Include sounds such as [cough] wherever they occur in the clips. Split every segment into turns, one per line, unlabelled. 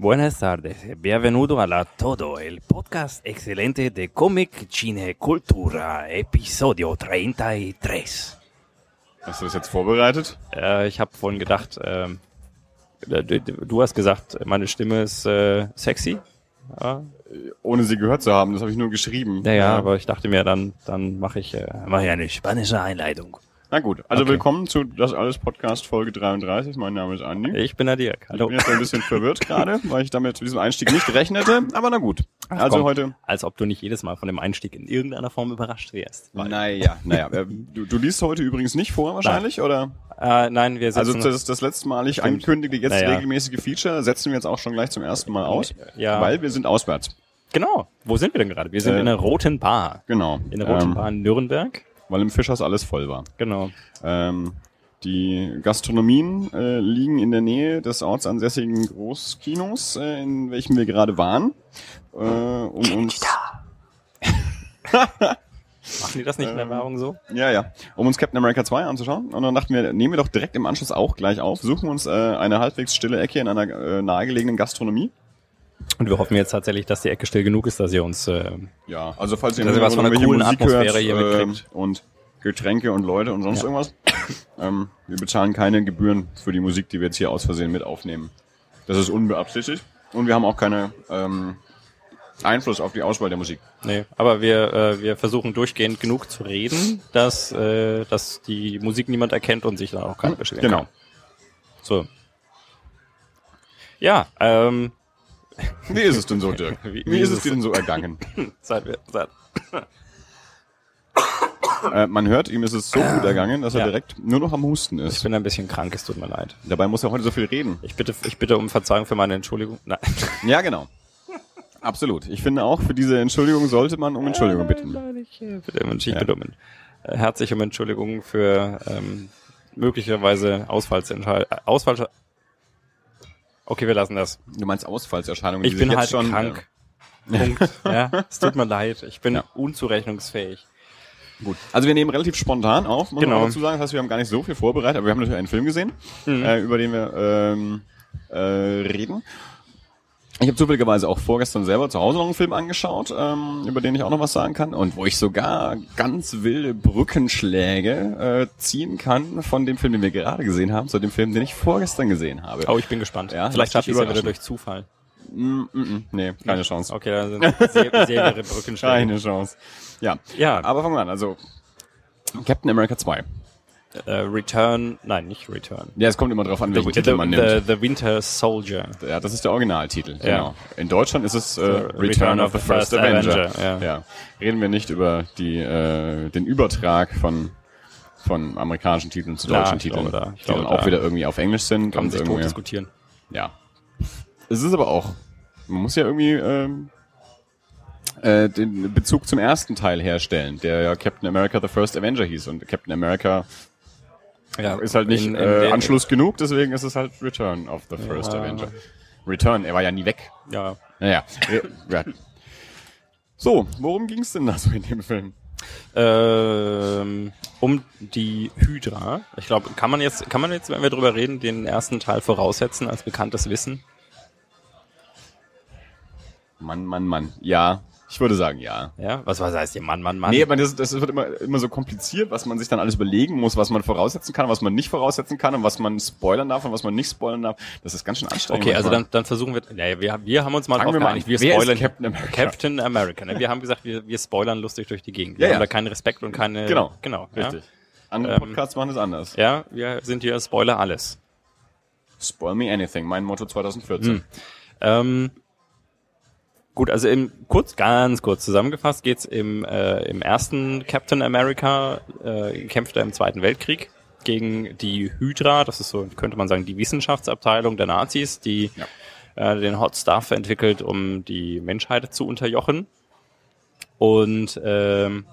Buenas tardes, bienvenido a la todo, el podcast excelente de Comic Cine Cultura, episodio 33.
Hast du das jetzt vorbereitet?
Äh, ich habe vorhin gedacht, ähm, du, du hast gesagt, meine Stimme ist äh, sexy. Ja.
Ohne sie gehört zu haben, das habe ich nur geschrieben.
Naja, ja. aber ich dachte mir, dann, dann mache ich, äh, mach ich eine spanische Einleitung.
Na gut, also okay. willkommen zu Das Alles Podcast Folge 33. Mein Name ist Andi.
Ich bin der Dirk.
Hallo. Ich bin jetzt ein bisschen verwirrt [laughs] gerade, weil ich damit zu diesem Einstieg nicht rechnete, aber na gut.
Ach, also komm, heute. Als ob du nicht jedes Mal von dem Einstieg in irgendeiner Form überrascht wärst.
Naja, naja. Du, du liest heute übrigens nicht vor wahrscheinlich,
nein.
oder?
Äh, nein, wir
setzen Also das, das letzte Mal ich ankündige jetzt naja. regelmäßige Feature, setzen wir jetzt auch schon gleich zum ersten Mal aus. Ja. Weil wir sind auswärts.
Genau. Wo sind wir denn gerade? Wir sind äh, in der Roten Bar.
Genau.
In der Roten ähm, Bar in Nürnberg
weil im Fischers alles voll war.
Genau.
Ähm, die Gastronomien äh, liegen in der Nähe des ortsansässigen Großkinos, äh, in welchem wir gerade waren. Äh, um uns [laughs]
Machen die das nicht in der ähm, Werbung so?
Ja, ja. Um uns Captain America 2 anzuschauen. Und dann dachten wir, nehmen wir doch direkt im Anschluss auch gleich auf, suchen uns äh, eine halbwegs stille Ecke in einer äh, nahegelegenen Gastronomie
und wir hoffen jetzt tatsächlich, dass die Ecke still genug ist, dass ihr uns äh,
ja, also falls ihr
was von einer coolen Musik Atmosphäre hört, hier mitkriegt.
Äh, und Getränke und Leute und sonst ja. irgendwas. [laughs] ähm, wir bezahlen keine Gebühren für die Musik, die wir jetzt hier aus Versehen mit aufnehmen. Das ist unbeabsichtigt. Und wir haben auch keine ähm, Einfluss auf die Auswahl der Musik.
Nee, aber wir, äh, wir versuchen durchgehend genug zu reden, dass, äh, dass die Musik niemand erkennt und sich dann auch keiner beschweren
genau.
kann. Genau. So. Ja, ähm, [laughs]
wie ist es denn so, Dirk? Wie, wie ist es dir denn so ergangen? [laughs]
Seit wir, seit. [coughs]
Äh, man hört, ihm ist es so gut ergangen, dass er ja. direkt nur noch am Husten ist.
Ich bin ein bisschen krank, es tut mir leid.
Dabei muss er heute so viel reden.
Ich bitte, ich bitte um Verzeihung für meine Entschuldigung.
Nein. [laughs] Ja, genau. Absolut. Ich finde auch, für diese Entschuldigung sollte man um Entschuldigung bitten.
Nein, ich äh, bitte, ich ja. bitte um äh, herzlich um Entschuldigung für ähm, möglicherweise Ausfallsentscheid Ausfall Okay, wir lassen das.
Du meinst Ausfallserscheinungen?
Ich bin halt schon, krank. Äh, Punkt. [laughs] ja, es tut mir leid. Ich bin ja. unzurechnungsfähig.
Gut. Also wir nehmen relativ spontan auf, muss genau. man dazu sagen. Das heißt, wir haben gar nicht so viel vorbereitet, aber wir haben natürlich einen Film gesehen, mhm. äh, über den wir ähm, äh, reden. Ich habe zufälligerweise auch vorgestern selber zu Hause noch einen Film angeschaut, ähm, über den ich auch noch was sagen kann und wo ich sogar ganz wilde Brückenschläge äh, ziehen kann von dem Film, den wir gerade gesehen haben, zu dem Film, den ich vorgestern gesehen habe.
Oh, ich bin gespannt. Ja, Vielleicht schafft ich es wieder durch Zufall.
Mm, mm, mm, nee, keine Chance.
Okay, dann sind sehr, [laughs] sehr Brückenschläge.
Keine Chance. Ja. ja. Aber fangen wir an. Also Captain America 2.
Uh, Return, nein, nicht Return.
Ja, es kommt immer drauf an, welchen the, Titel man nimmt.
The, the, Winter Soldier.
Ja, das ist der Originaltitel. Ja. Genau. In Deutschland ist es äh, Return, Return, of the First, First Avenger. Avenger ja. ja. Reden wir nicht über die, äh, den Übertrag von von amerikanischen Titeln zu deutschen ja, Titeln, da, die dann auch wieder irgendwie auf Englisch sind.
Kann man sich tot diskutieren.
Ja. Es ist aber auch, man muss ja irgendwie ähm, äh, den Bezug zum ersten Teil herstellen, der ja Captain America the First Avenger hieß und Captain America ja, ist halt nicht in, in äh, Anschluss genug, deswegen ist es halt Return of the First ja. Avenger. Return, er war ja nie weg.
Ja.
Naja. ja. So, worum ging's denn da so in dem Film?
Ähm, um die Hydra. Ich glaube, kann man jetzt, kann man jetzt, wenn wir drüber reden, den ersten Teil voraussetzen als bekanntes Wissen?
Mann, Mann, Mann. Ja, ich würde sagen, ja.
Ja, was, was heißt hier Mann, Mann, Mann?
Nee, aber das, das wird immer, immer so kompliziert, was man sich dann alles überlegen muss, was man voraussetzen kann, was man nicht voraussetzen kann und was man spoilern darf und was man nicht spoilern darf. Das ist ganz schön anstrengend.
Okay, also dann, dann versuchen wir, ja, wir, wir haben uns mal
drauf geeinigt,
wir spoilern Captain America. Captain America ne? Wir haben gesagt, wir, wir spoilern lustig durch die Gegend. Wir ja, haben ja. da keinen Respekt und keine,
genau,
genau,
richtig. Ja? Andere Podcasts ähm, machen es anders.
Ja, wir sind hier Spoiler alles.
Spoil me anything, mein Motto 2014. Hm.
Ähm, Gut, also im kurz, ganz kurz zusammengefasst geht's im, äh, im ersten Captain America, äh, kämpft er im Zweiten Weltkrieg gegen die Hydra, das ist so, könnte man sagen, die Wissenschaftsabteilung der Nazis, die ja. äh, den Hot Stuff entwickelt, um die Menschheit zu unterjochen. Und ähm,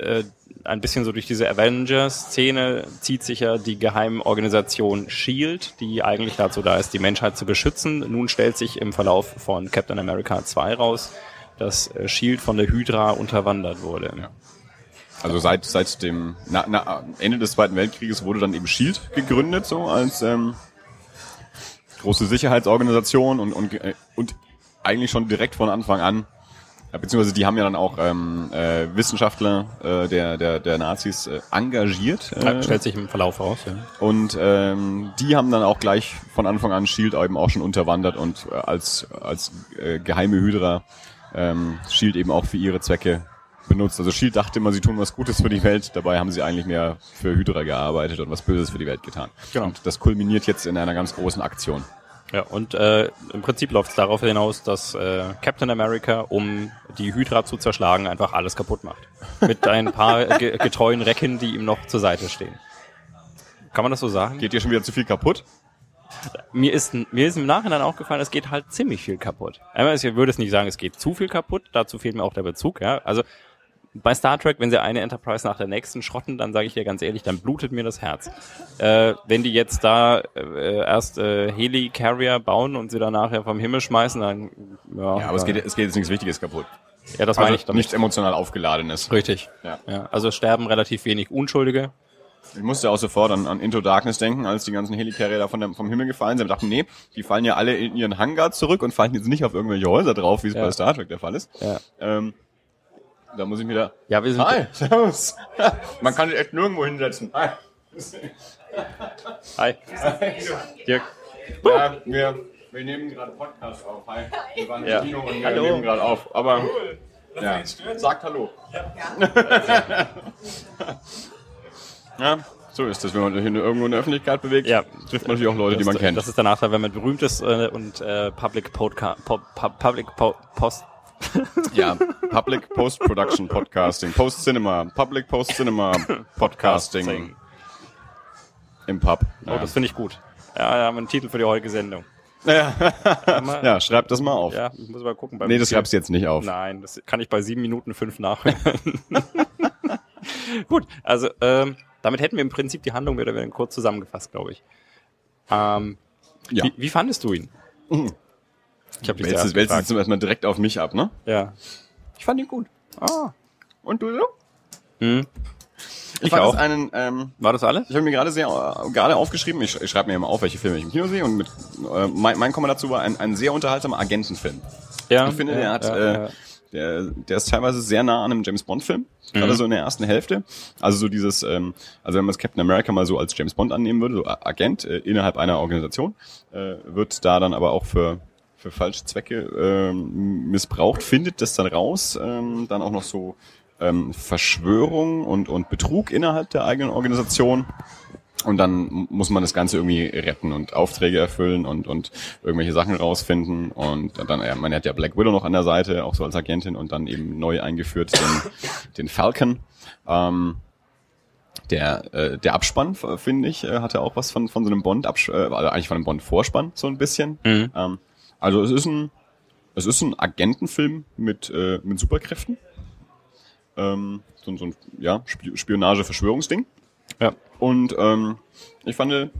äh, ein bisschen so durch diese Avengers-Szene zieht sich ja die Geheimorganisation SHIELD, die eigentlich dazu da ist, die Menschheit zu beschützen. Nun stellt sich im Verlauf von Captain America 2 raus, dass SHIELD von der Hydra unterwandert wurde. Ja.
Also seit seit dem na, na, Ende des Zweiten Weltkrieges wurde dann eben Shield gegründet, so als ähm, große Sicherheitsorganisation und, und, äh, und eigentlich schon direkt von Anfang an ja, beziehungsweise die haben ja dann auch ähm, äh, Wissenschaftler äh, der, der, der Nazis äh, engagiert. Äh,
ja, stellt sich im Verlauf raus, ja.
Und ähm, die haben dann auch gleich von Anfang an Shield eben auch schon unterwandert und äh, als, als äh, geheime Hydra ähm, Shield eben auch für ihre Zwecke benutzt. Also Shield dachte immer, sie tun was Gutes für die Welt, dabei haben sie eigentlich mehr für Hydra gearbeitet und was Böses für die Welt getan. Genau. Und das kulminiert jetzt in einer ganz großen Aktion.
Ja, und äh, im Prinzip läuft es darauf hinaus, dass äh, Captain America, um die Hydra zu zerschlagen, einfach alles kaputt macht. Mit ein paar [laughs] ge getreuen Recken, die ihm noch zur Seite stehen. Kann man das so sagen?
Geht dir schon wieder zu viel kaputt?
Mir ist, mir ist im Nachhinein aufgefallen, es geht halt ziemlich viel kaputt. Ich würde es nicht sagen, es geht zu viel kaputt, dazu fehlt mir auch der Bezug. Ja? Also bei Star Trek, wenn sie eine Enterprise nach der nächsten schrotten, dann sage ich dir ganz ehrlich, dann blutet mir das Herz. Äh, wenn die jetzt da äh, erst äh, Heli-Carrier bauen und sie dann nachher vom Himmel schmeißen, dann
ja. Ja, aber es geht, es geht jetzt nichts Wichtiges kaputt.
Ja, das also meine ich
damit. Nichts emotional aufgeladenes.
Richtig. Ja. ja. Also sterben relativ wenig Unschuldige.
Ich musste auch sofort an, an Into Darkness denken, als die ganzen Helicarrier da von der, vom Himmel gefallen sind. Ich dachte, nee, die fallen ja alle in ihren Hangar zurück und fallen jetzt nicht auf irgendwelche Häuser drauf, wie es ja. bei Star Trek der Fall ist. Ja. Ähm, da muss ich wieder.
Ja, wir sind. Hi,
servus. [laughs] Man kann sich echt nirgendwo hinsetzen. Hi.
Hi. Hi.
Dirk. Ja, wir, wir nehmen gerade Podcast auf. Hi. Wir waren ja. im Kino und wir hallo. nehmen gerade auf. Aber. Cool. Ja. Sagt Hallo. Ja. [laughs] ja. So ist das, wenn man sich irgendwo in der Öffentlichkeit bewegt, ja. trifft man natürlich auch Leute,
das,
die man kennt.
Das ist der Nachteil, wenn man berühmt ist äh, und äh, Public, Podca po Public po Post
ja, Public Post Production Podcasting, Post Cinema, Public Post Cinema Podcasting im Pub.
Oh, das finde ich gut. Ja, wir haben einen Titel für die heutige Sendung.
Ja, ja schreib das mal auf.
Ja, ich muss mal gucken.
nee, das schreibst du jetzt nicht auf.
Nein, das kann ich bei sieben Minuten fünf nachhören. [laughs] Gut, also ähm, damit hätten wir im Prinzip die Handlung wieder kurz zusammengefasst, glaube ich. Ähm, ja. wie, wie fandest du ihn?
Mhm. Ich habe dich jetzt wälzt jetzt erstmal direkt auf mich ab, ne?
Ja.
Ich fand ihn gut.
Ah.
Und du so?
Hm.
Ich, ich auch. einen, ähm,
War das alles?
Ich habe mir gerade sehr äh, gerade aufgeschrieben. Ich, ich schreibe mir immer auf, welche Filme ich im Kino sehe und mit äh, mein, mein Kommentar dazu war ein, ein sehr unterhaltsamer Agentenfilm. Ja. Ich finde, ja, der hat ja, äh, ja. Der, der ist teilweise sehr nah an einem James Bond Film, mhm. gerade so in der ersten Hälfte. Also so dieses, ähm, also wenn man das Captain America mal so als James Bond annehmen würde, so Agent äh, innerhalb einer Organisation, äh, wird da dann aber auch für für falsche Zwecke ähm, missbraucht, findet das dann raus, ähm, dann auch noch so ähm, Verschwörung und, und Betrug innerhalb der eigenen Organisation. Und dann muss man das Ganze irgendwie retten und Aufträge erfüllen und, und irgendwelche Sachen rausfinden. Und dann, ja, man hat ja Black Widow noch an der Seite, auch so als Agentin und dann eben neu eingeführt den, den Falcon. Ähm, der, äh, der Abspann, finde ich, äh, hatte auch was von, von so einem Bond, äh, also eigentlich von einem Bond-Vorspann, so ein bisschen. Mhm. Ähm, also es ist ein, es ist ein Agentenfilm mit, äh, mit Superkräften. Ähm, so, so ein ja, Spionage-Verschwörungsding. Ja. Und ähm, ich fand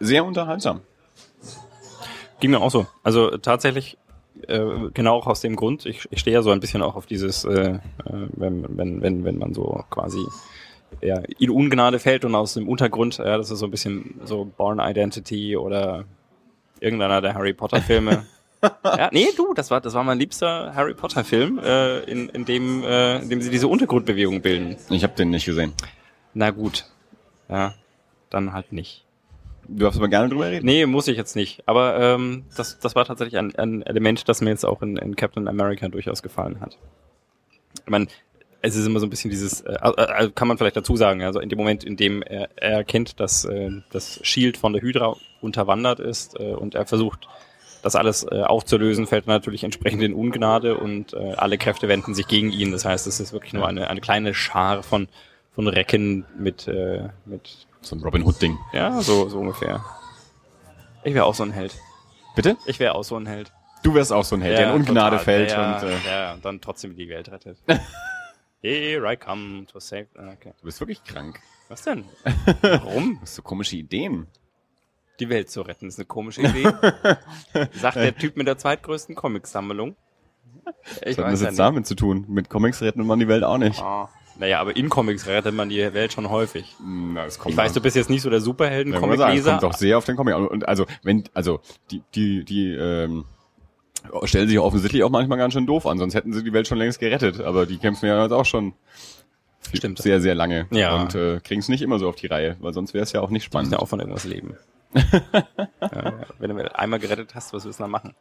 sehr unterhaltsam.
Ging mir auch so. Also tatsächlich äh, genau auch aus dem Grund. Ich, ich stehe ja so ein bisschen auch auf dieses, äh, äh wenn, wenn, wenn, wenn man so quasi ja, in Ungnade fällt und aus dem Untergrund, ja, das ist so ein bisschen so Born Identity oder irgendeiner der Harry Potter Filme. [laughs] ja, nee, du, das war, das war mein liebster Harry Potter Film, äh, in, in, dem, äh, in dem sie diese Untergrundbewegung bilden.
Ich habe den nicht gesehen.
Na gut. Ja, dann halt nicht.
Du darfst aber gerne drüber reden.
Nee, muss ich jetzt nicht. Aber ähm, das, das war tatsächlich ein, ein Element, das mir jetzt auch in, in Captain America durchaus gefallen hat. Ich meine, es ist immer so ein bisschen dieses, äh, äh, kann man vielleicht dazu sagen, also in dem Moment, in dem er, er erkennt, dass äh, das Shield von der Hydra unterwandert ist äh, und er versucht, das alles äh, aufzulösen, fällt natürlich entsprechend in Ungnade und äh, alle Kräfte wenden sich gegen ihn. Das heißt, es ist wirklich nur eine, eine kleine Schar von, von Recken mit, äh, mit
so ein Robin Hood-Ding.
Ja, so, so ungefähr. Ich wäre auch so ein Held.
Bitte?
Ich wäre auch so ein Held.
Du wärst auch so ein Held, ja, der in Ungnade total. fällt
ja,
und äh,
ja, und dann trotzdem die Welt rettet. [laughs] Here I come to save. Ah, okay.
Du bist wirklich krank.
Was denn? [laughs] Warum?
Hast du komische Ideen?
Die Welt zu retten ist eine komische Idee. [laughs] Sagt der Typ mit der zweitgrößten Comicsammlung.
Ich Was hat das jetzt damit zu tun? Mit Comics retten man die Welt auch nicht. Oh.
Naja, aber in Comics rettet man die Welt schon häufig.
Na, es kommt
Ich weiß, du bist jetzt nicht so der
Ja,
Superhelden-Comic-Leser.
kommt doch sehr auf den Comic an. Und also, wenn, also, die, die, die, ähm, stellen sich offensichtlich auch manchmal ganz schön doof an, sonst hätten sie die Welt schon längst gerettet. Aber die kämpfen ja jetzt auch schon
Stimmt.
sehr, sehr lange.
Ja.
Und äh, kriegen es nicht immer so auf die Reihe, weil sonst wäre es ja auch nicht spannend.
musst ja auch von irgendwas leben. Ja, ja. Wenn du einmal gerettet hast, was willst du dann machen?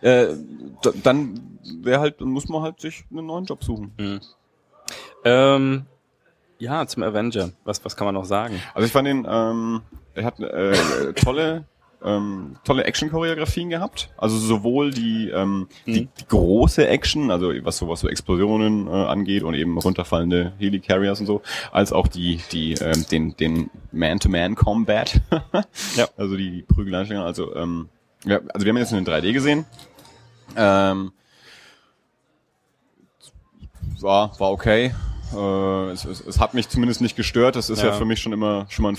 Äh, dann wäre halt, dann muss man halt sich einen neuen Job suchen.
Ähm, ja, zum Avenger. Was, was kann man noch sagen?
Also ich fand den, ähm, er hat äh, tolle, ähm, tolle Action-Choreografien gehabt. Also sowohl die, ähm, die, die große Action, also was so was so Explosionen äh, angeht und eben runterfallende Helicarriers und so, als auch die, die, ähm, den, den Man-to-Man-Combat. [laughs]
Ja.
Also die Prügeleinstellungen. Also, ähm, ja, also wir haben jetzt in 3D gesehen. Ähm, war, war okay. Äh, es, es, es hat mich zumindest nicht gestört. Das ist ja,
Ja.
für mich schon immer schon mal ein,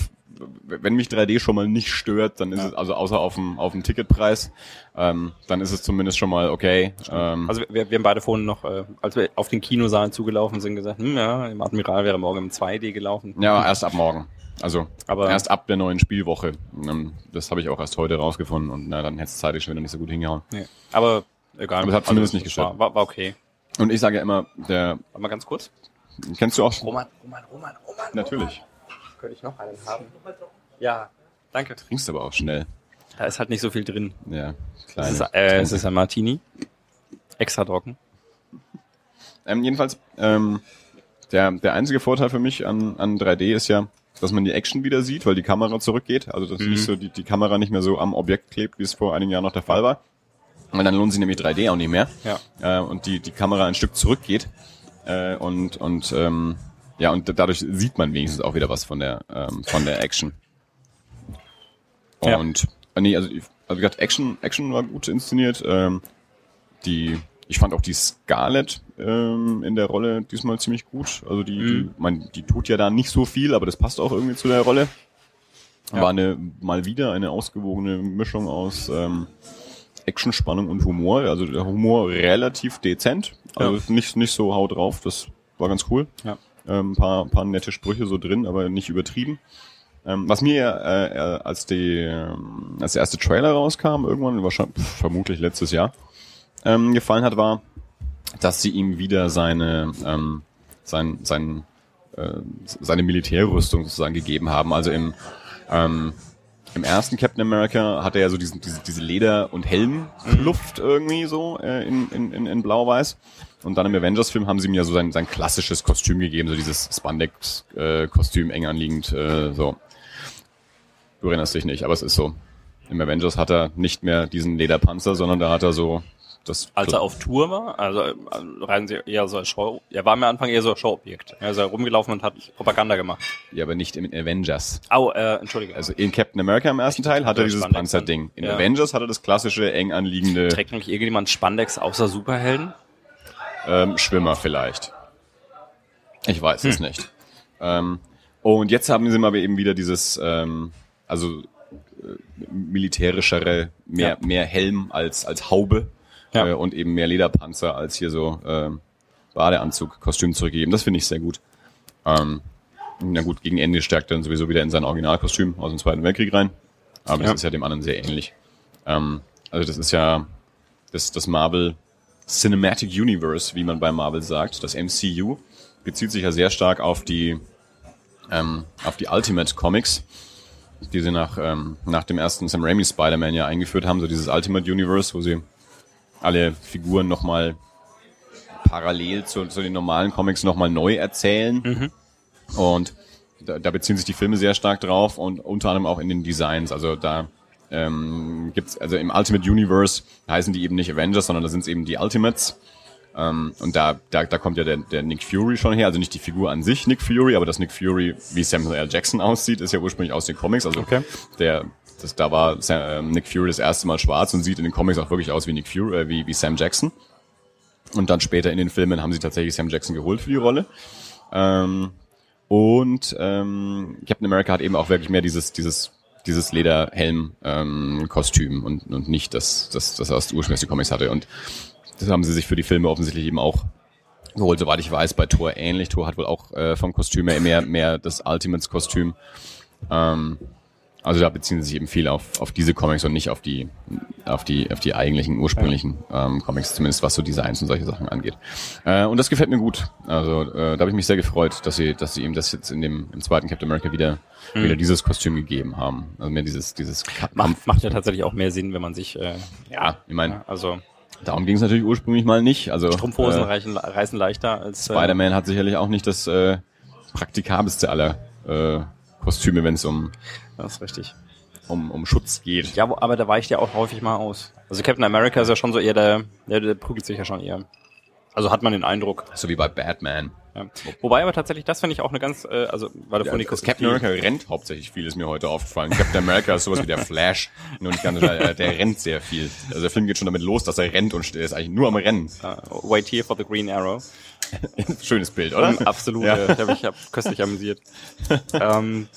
wenn mich 3D schon mal nicht stört, dann ist
Ja.
es also außer auf dem auf dem Ticketpreis, ähm, dann ist es zumindest schon mal okay. Ähm,
Also wir, wir haben beide vorhin noch, äh, als wir auf den Kinosaal zugelaufen sind, gesagt, hm, ja, im Admiral wäre morgen im 2D gelaufen.
ja, erst ab morgen. Also
Aber-
erst ab der neuen Spielwoche. Ähm, das habe ich auch erst heute rausgefunden und na, dann hätte es zeitlich schon wieder nicht so gut hingehauen.
Nee. Aber egal.
Aber es hat zumindest nicht
es
gestört.
War, war, war okay.
Und ich sage ja immer, der
Warte mal ganz kurz.
kennst du auch
Roman, Roman, Roman, Roman.
natürlich.
Könnte ich noch einen haben? Ja, danke.
Trinkst aber auch schnell.
Da ist halt nicht so viel drin.
Ja,
Es
kleine.
ist, äh, es ist ein Martini. Extra trocken.
Ähm, jedenfalls, ähm, der, der einzige Vorteil für mich an, an 3D ist ja, dass man die Action wieder sieht, weil die Kamera zurückgeht. Also dass nicht so die, die Kamera nicht mehr so am Objekt klebt, wie es vor einigen Jahren noch der Fall war. Weil dann lohnt sich nämlich 3D auch nicht mehr.
Ja.
Äh, und die, die Kamera ein Stück zurückgeht. Äh, und und ähm, ja, und dadurch sieht man wenigstens auch wieder was von der, ähm, von der Action.
Ja.
Und äh, nee, also, also wie gesagt, Action, Action war gut inszeniert. Ähm, die, ich fand auch die Scarlett ähm, in der Rolle diesmal ziemlich gut. Also die, die, man, die tut ja da nicht so viel, aber das passt auch irgendwie zu der Rolle.
Ja.
War eine mal wieder eine ausgewogene Mischung aus ähm, Action, Spannung und Humor. Also der Humor relativ dezent, also nicht nicht so haut drauf. Das war ganz cool.
Ja.
Ähm, ein paar, paar nette Sprüche so drin, aber nicht übertrieben. Ähm, was mir äh, äh, als, die, ähm, als der erste Trailer rauskam, irgendwann, wahrscheinlich, pf, vermutlich letztes Jahr, ähm, gefallen hat, war, dass sie ihm wieder seine, ähm, sein, sein, äh, seine Militärrüstung sozusagen gegeben haben. Also im, ähm, im ersten Captain America hat er ja so diesen, diese, diese Leder- und Helmkluft irgendwie so äh, in, in, in, in Blau-Weiß. Und dann im Avengers-Film haben sie ihm ja so sein, sein klassisches Kostüm gegeben, so dieses Spandex-Kostüm eng anliegend, äh, so. Du erinnerst dich nicht, aber es ist so. Im Avengers hat er nicht mehr diesen Lederpanzer, sondern da hat er so das.
Als er auf Tour war, also äh, reisen sie eher so als Show, er war am Anfang eher so ein Showobjekt. Er ist ja rumgelaufen und hat Propaganda gemacht.
ja, aber nicht im Avengers.
Au, äh, entschuldige.
Also in Captain America im ersten Teil hat er dieses Panzerding. In
Ja.
Avengers hat er das klassische eng anliegende
Trägt nämlich irgendjemand Spandex außer Superhelden?
Ähm, Schwimmer vielleicht. Ich weiß
Hm.
es nicht. Ähm, und jetzt haben sie mal eben wieder dieses, ähm, also äh, militärischere, mehr,
Ja.
mehr Helm als, als Haube
Ja.
äh, und eben mehr Lederpanzer als hier so ähm, Badeanzug, Kostüm zurückgegeben. Das finde ich sehr gut. Ähm, na gut, gegen Ende stärkt er dann sowieso wieder in sein Originalkostüm aus dem Zweiten Weltkrieg rein. Aber das
Ja.
ist ja dem anderen sehr ähnlich. Ähm, also das ist ja das, das Marvel Cinematic Universe, wie man bei Marvel sagt, das MCU, bezieht sich ja sehr stark auf die ähm, auf die Ultimate Comics, die sie nach ähm, nach dem ersten Sam Raimi Spider-Man ja eingeführt haben, so dieses Ultimate Universe, wo sie alle Figuren nochmal parallel zu, zu den normalen Comics nochmal neu erzählen. Und da, da beziehen sich die Filme sehr stark drauf und unter anderem auch in den Designs. Also da ähm, gibt's also im Ultimate Universe heißen die eben nicht Avengers, sondern da sind es eben die Ultimates. Ähm, und da, da, da kommt ja der, der Nick Fury schon her, also nicht die Figur an sich Nick Fury, aber dass Nick Fury wie Samuel L. Jackson aussieht, ist ja ursprünglich aus den Comics. Also
Okay.
der, das, da war Sam, ähm, Nick Fury das erste Mal schwarz und sieht in den Comics auch wirklich aus wie Nick Fury, äh, wie, wie Sam Jackson. Und dann später in den Filmen haben sie tatsächlich Sam Jackson geholt für die Rolle. Ähm, und ähm, Captain America hat eben auch wirklich mehr dieses, dieses, dieses Lederhelm-Kostüm und, und nicht das, das, das aus ursprünglich Comics hatte. Und das haben sie sich für die Filme offensichtlich eben auch Wohl, soweit ich weiß, bei Thor ähnlich. Thor hat wohl auch äh, vom Kostüm her mehr, mehr das Ultimates-Kostüm. Ähm, also da beziehen sie sich eben viel auf, auf diese Comics und nicht auf die, auf die, auf die eigentlichen ursprünglichen ähm, Comics, zumindest was so Designs und solche Sachen angeht. Äh, und das gefällt mir gut. Also äh, da habe ich mich sehr gefreut, dass sie, dass sie ihm das jetzt in dem im zweiten Captain America wieder, mhm. wieder dieses Kostüm gegeben haben. Also mehr dieses, dieses
macht, macht ja tatsächlich auch mehr Sinn, wenn man sich äh,
ja, ich meine, ja, also Darum ging es natürlich ursprünglich mal nicht. Also
Strumpfhosen äh, reichen, reißen leichter als
äh, Spider-Man hat sicherlich auch nicht das äh, praktikabelste aller äh, Kostüme, wenn es um
das ist richtig.
Um, um Schutz geht.
Ja, aber da weicht ja auch häufig mal aus. Also Captain America ist ja schon so eher der, der, der prügelt sich ja schon eher. Also hat man den Eindruck.
So wie bei Batman.
Ja. Wobei aber tatsächlich, das finde ich auch eine ganz, äh, also
weil ja, das Captain America rennt hauptsächlich viel, ist mir heute aufgefallen. Captain America ist sowas wie der Flash, nur nicht ganz, äh, der rennt sehr viel. Also der Film geht schon damit los, dass er rennt und ist eigentlich nur am Rennen.
Uh, wait here for the Green Arrow. [laughs]
Schönes Bild, oder? Um,
absolut, ja. äh, habe ich hab köstlich amüsiert. [laughs] ähm,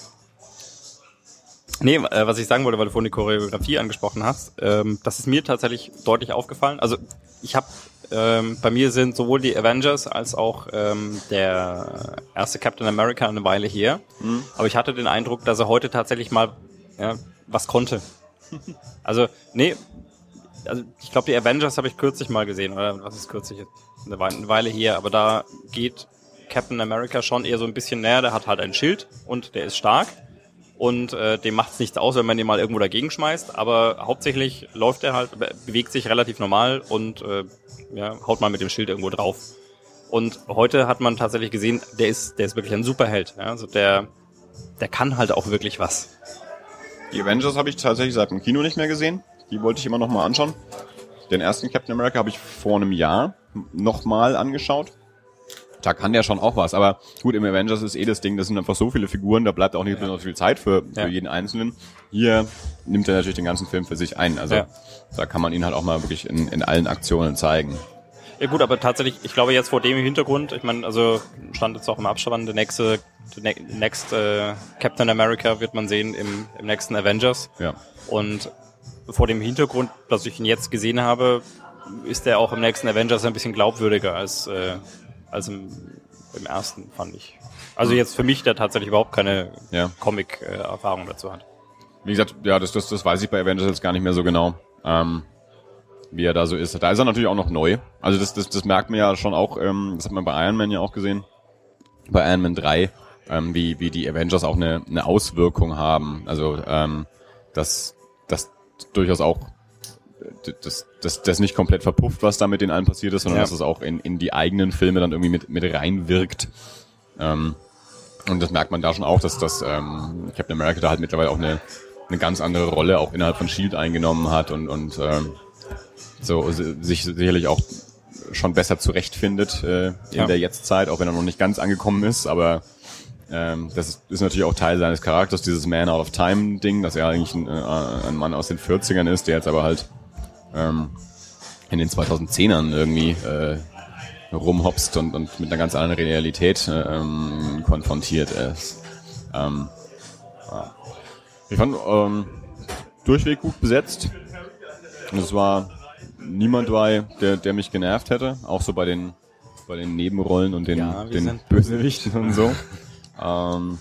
Nee, äh, was ich sagen wollte, weil du vorhin die Choreografie angesprochen hast, ähm, das ist mir tatsächlich deutlich aufgefallen. Also ich habe ähm, bei mir sind sowohl die Avengers als auch ähm, der erste Captain America eine Weile her. Mhm. Aber ich hatte den Eindruck, dass er heute tatsächlich mal ja, was konnte. [laughs] Also, nee, also ich glaube, die Avengers habe ich kürzlich mal gesehen, oder was ist kürzlich? Eine Weile, eine Weile her, aber da geht Captain America schon eher so ein bisschen näher, der hat halt ein Schild und der ist stark und äh, dem macht es nichts aus, wenn man den mal irgendwo dagegen schmeißt, aber hauptsächlich läuft er halt, bewegt sich relativ normal und äh, ja, haut mal mit dem Schild irgendwo drauf. Und heute hat man tatsächlich gesehen, der ist, der ist wirklich ein Superheld. Ja? Also der, der kann halt auch wirklich was.
Die Avengers habe ich tatsächlich seit dem Kino nicht mehr gesehen. Die wollte ich immer noch mal anschauen. Den ersten Captain America habe ich vor einem Jahr noch mal angeschaut da kann der schon auch was. Aber gut, im Avengers ist eh das Ding, das sind einfach so viele Figuren, da bleibt auch nicht ja. so viel Zeit für, für ja. jeden Einzelnen. Hier nimmt er natürlich den ganzen Film für sich ein. Also ja. da kann man ihn halt auch mal wirklich in, in allen Aktionen zeigen.
Ja gut, aber tatsächlich, ich glaube jetzt vor dem Hintergrund, ich meine, also stand jetzt auch im Abspann, der nächste, der next äh, Captain America wird man sehen im, im nächsten Avengers.
Ja.
Und vor dem Hintergrund, dass ich ihn jetzt gesehen habe, ist er auch im nächsten Avengers ein bisschen glaubwürdiger als äh, als im, im ersten, fand ich. Also jetzt für mich, der tatsächlich überhaupt keine ja. Comic-Erfahrung dazu hat.
Wie gesagt, ja, das, das, das weiß ich bei Avengers jetzt gar nicht mehr so genau, ähm, wie er da so ist. Da ist er natürlich auch noch neu. Also das, das, das merkt man ja schon auch, ähm, das hat man bei Iron Man ja auch gesehen, bei Iron Man 3, ähm, wie, wie die Avengers auch eine, eine Auswirkung haben. Also ähm, dass das durchaus auch das, das, das nicht komplett verpufft, was da mit den allen passiert ist, sondern ja. dass es auch in, in die eigenen Filme dann irgendwie mit, mit reinwirkt. Ähm, und das merkt man da schon auch, dass das ähm, Captain America da halt mittlerweile auch eine, eine ganz andere Rolle auch innerhalb von Shield eingenommen hat und, und ähm, so sich sicherlich auch schon besser zurechtfindet äh, in ja. der Jetztzeit, auch wenn er noch nicht ganz angekommen ist, aber ähm, das ist, ist natürlich auch Teil seines Charakters, dieses Man Out of Time Ding, dass er eigentlich ein, äh, ein Mann aus den 40ern ist, der jetzt aber halt ähm, in den 2010ern irgendwie äh, rumhopst und, und mit einer ganz anderen Realität äh, ähm, konfrontiert ist. Ähm, ja. Ich fand ähm, durchweg gut besetzt. Es war niemand dabei, der, der mich genervt hätte, auch so bei den bei den Nebenrollen und den, ja, den Bösewichten und so. [laughs] ähm,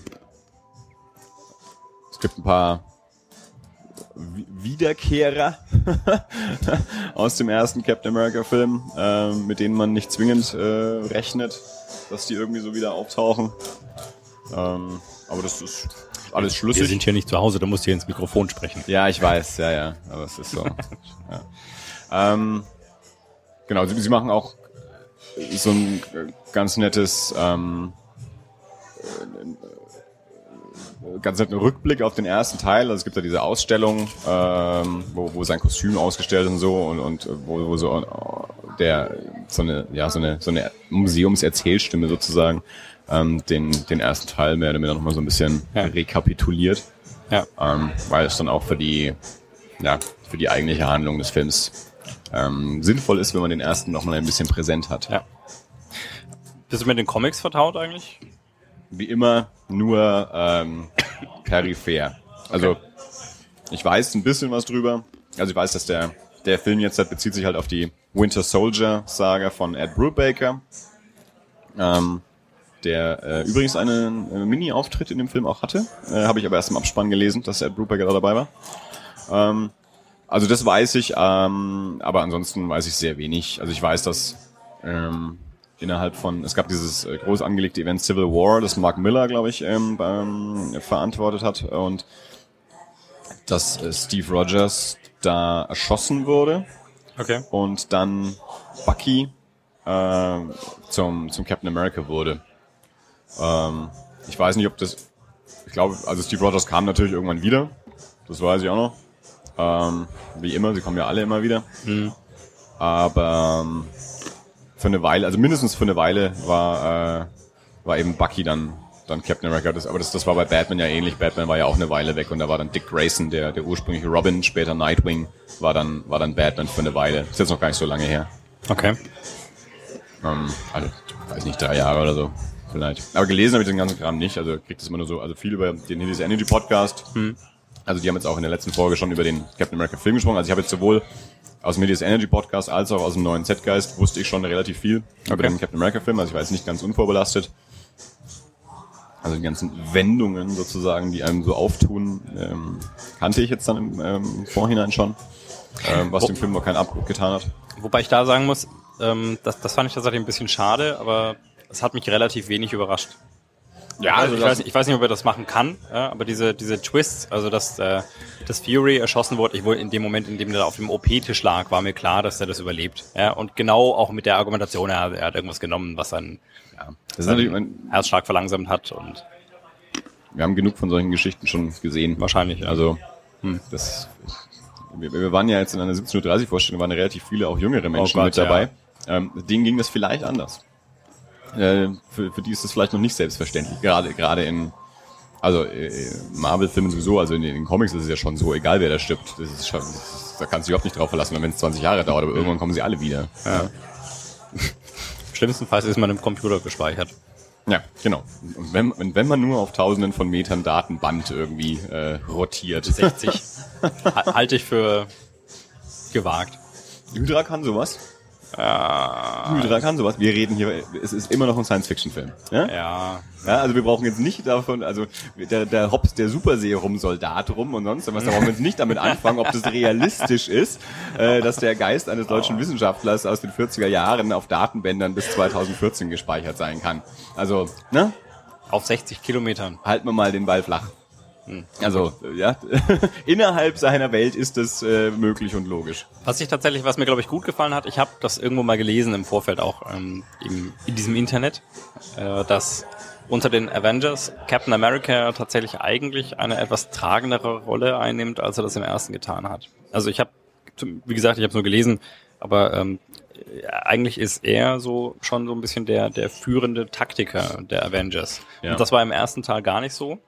es gibt ein paar Wiederkehrer [laughs] aus dem ersten Captain America Film, äh, mit denen man nicht zwingend äh, rechnet, dass die irgendwie so wieder auftauchen. Ähm, aber das ist alles schlüssig. Wir
sind hier nicht zu Hause, da musst du hier ins Mikrofon sprechen.
Ja, ich weiß, ja, ja, aber es ist so. [laughs] ja. ähm, genau, sie, sie, machen auch so ein ganz nettes ähm, ganz netten Rückblick auf den ersten Teil. Also es gibt ja diese Ausstellung, ähm, wo, wo sein Kostüm ausgestellt ist und so und, und wo, wo so äh, der so eine ja so eine so eine Museumserzählstimme sozusagen ähm, den den ersten Teil mehr oder weniger noch mal so ein bisschen ja. rekapituliert. Ja. Ähm, weil es dann auch für die ja für die eigentliche Handlung des Films ähm, sinnvoll ist, wenn man den ersten noch mal ein bisschen präsent hat.
Ja. Bist du mit den Comics vertraut eigentlich?
Wie immer nur ähm, peripher. Also ich weiß ein bisschen was drüber. Also ich weiß, dass der der Film jetzt bezieht sich halt auf die Winter Soldier Saga von Ed Brubaker. ähm, der äh, übrigens einen äh, Mini-Auftritt in dem Film auch hatte. Äh, Habe ich aber erst im Abspann gelesen, dass Ed Brubaker da dabei war. Ähm, also das weiß ich, ähm, aber ansonsten weiß ich sehr wenig. Also ich weiß, dass ähm, innerhalb von, es gab dieses äh, groß angelegte Event Civil War, das Mark Miller, glaube ich, ähm, beim, verantwortet hat und dass äh, Steve Rogers da erschossen wurde
okay.
und dann Bucky äh, zum, zum Captain America wurde. Ähm, ich weiß nicht, ob das, ich glaube, also Steve Rogers kam natürlich irgendwann wieder, das weiß ich auch noch. Ähm, wie immer, sie kommen ja alle immer wieder. Mhm. Aber ähm, für eine Weile, also mindestens für eine Weile war, äh, war eben Bucky dann, dann Captain America. Das, aber das, das war bei Batman ja ähnlich. Batman war ja auch eine Weile weg und da war dann Dick Grayson, der, der ursprüngliche Robin, später Nightwing, war dann, war dann Batman für eine Weile. Ist jetzt noch gar nicht so lange her.
Okay.
Ähm, also, weiß nicht, drei Jahre oder so. Vielleicht. Aber gelesen habe ich den ganzen Kram nicht. Also kriegt das immer nur so, also viel über den His Energy Podcast. Hm. Also die haben jetzt auch in der letzten Folge schon über den Captain America Film gesprochen. Also ich habe jetzt sowohl aus dem Medias Energy Podcast als auch aus dem neuen Z-Geist wusste ich schon relativ viel okay. über den Captain America Film. Also ich war jetzt nicht ganz unvorbelastet. Also die ganzen Wendungen sozusagen, die einem so auftun, ähm, kannte ich jetzt dann im ähm, Vorhinein schon, ähm, was Wo, dem Film noch keinen Abbruch getan hat.
Wobei ich da sagen muss, ähm, das, das fand ich tatsächlich ein bisschen schade, aber es hat mich relativ wenig überrascht. Ja, also ich, weiß, ich weiß nicht, ob er das machen kann, ja, aber diese, diese Twists, also dass, äh, dass Fury erschossen wurde, ich wollte in dem Moment, in dem er auf dem OP-Tisch lag, war mir klar, dass er das überlebt. Ja, und genau auch mit der Argumentation, er, er hat irgendwas genommen, was sein, ja, das seinen mein, Herzschlag verlangsamt hat. Und
wir haben genug von solchen Geschichten schon gesehen.
Wahrscheinlich. Ja.
Also hm. das, wir, wir waren ja jetzt in einer 17.30 Uhr Vorstellung, waren relativ viele auch jüngere Menschen oh Gott, mit dabei. Ja. Ähm, denen ging das vielleicht anders. Äh, für, für die ist das vielleicht noch nicht selbstverständlich. Gerade gerade in also äh, Marvel-Filmen sowieso, also in den Comics ist es ja schon so, egal wer da stirbt. Das ist schon, das, da kannst du dich überhaupt nicht drauf verlassen, wenn es 20 Jahre dauert, aber irgendwann kommen sie alle wieder. Ja.
Schlimmstenfalls ist man im Computer gespeichert.
Ja, genau. Und wenn, wenn man nur auf tausenden von Metern Datenband irgendwie äh, rotiert.
60. Halte ich für gewagt.
Hydra kann sowas. Ah. Hydra kann sowas. Wir reden hier, es ist immer noch ein Science-Fiction-Film. Ja?
ja?
ja. also wir brauchen jetzt nicht davon, also der, der Hobbs, der Super-Serum-Soldat rum und sonst was, da brauchen wir jetzt nicht damit anfangen, ob das realistisch ist, äh, dass der Geist eines deutschen oh. Wissenschaftlers aus den 40er Jahren auf Datenbändern bis 2014 gespeichert sein kann. Also, ne?
Auf 60 Kilometern.
Halten wir mal den Ball flach. Hm. Also, ja, [laughs] innerhalb seiner Welt ist das äh, möglich und logisch.
Was ich tatsächlich, was mir glaube ich gut gefallen hat, ich habe das irgendwo mal gelesen im Vorfeld auch ähm, im, in diesem Internet, äh, dass unter den Avengers Captain America tatsächlich eigentlich eine etwas tragendere Rolle einnimmt, als er das im ersten getan hat. Also ich habe, wie gesagt, ich habe nur gelesen, aber ähm, eigentlich ist er so schon so ein bisschen der der führende Taktiker der Avengers. Ja. Und das war im ersten Teil gar nicht so.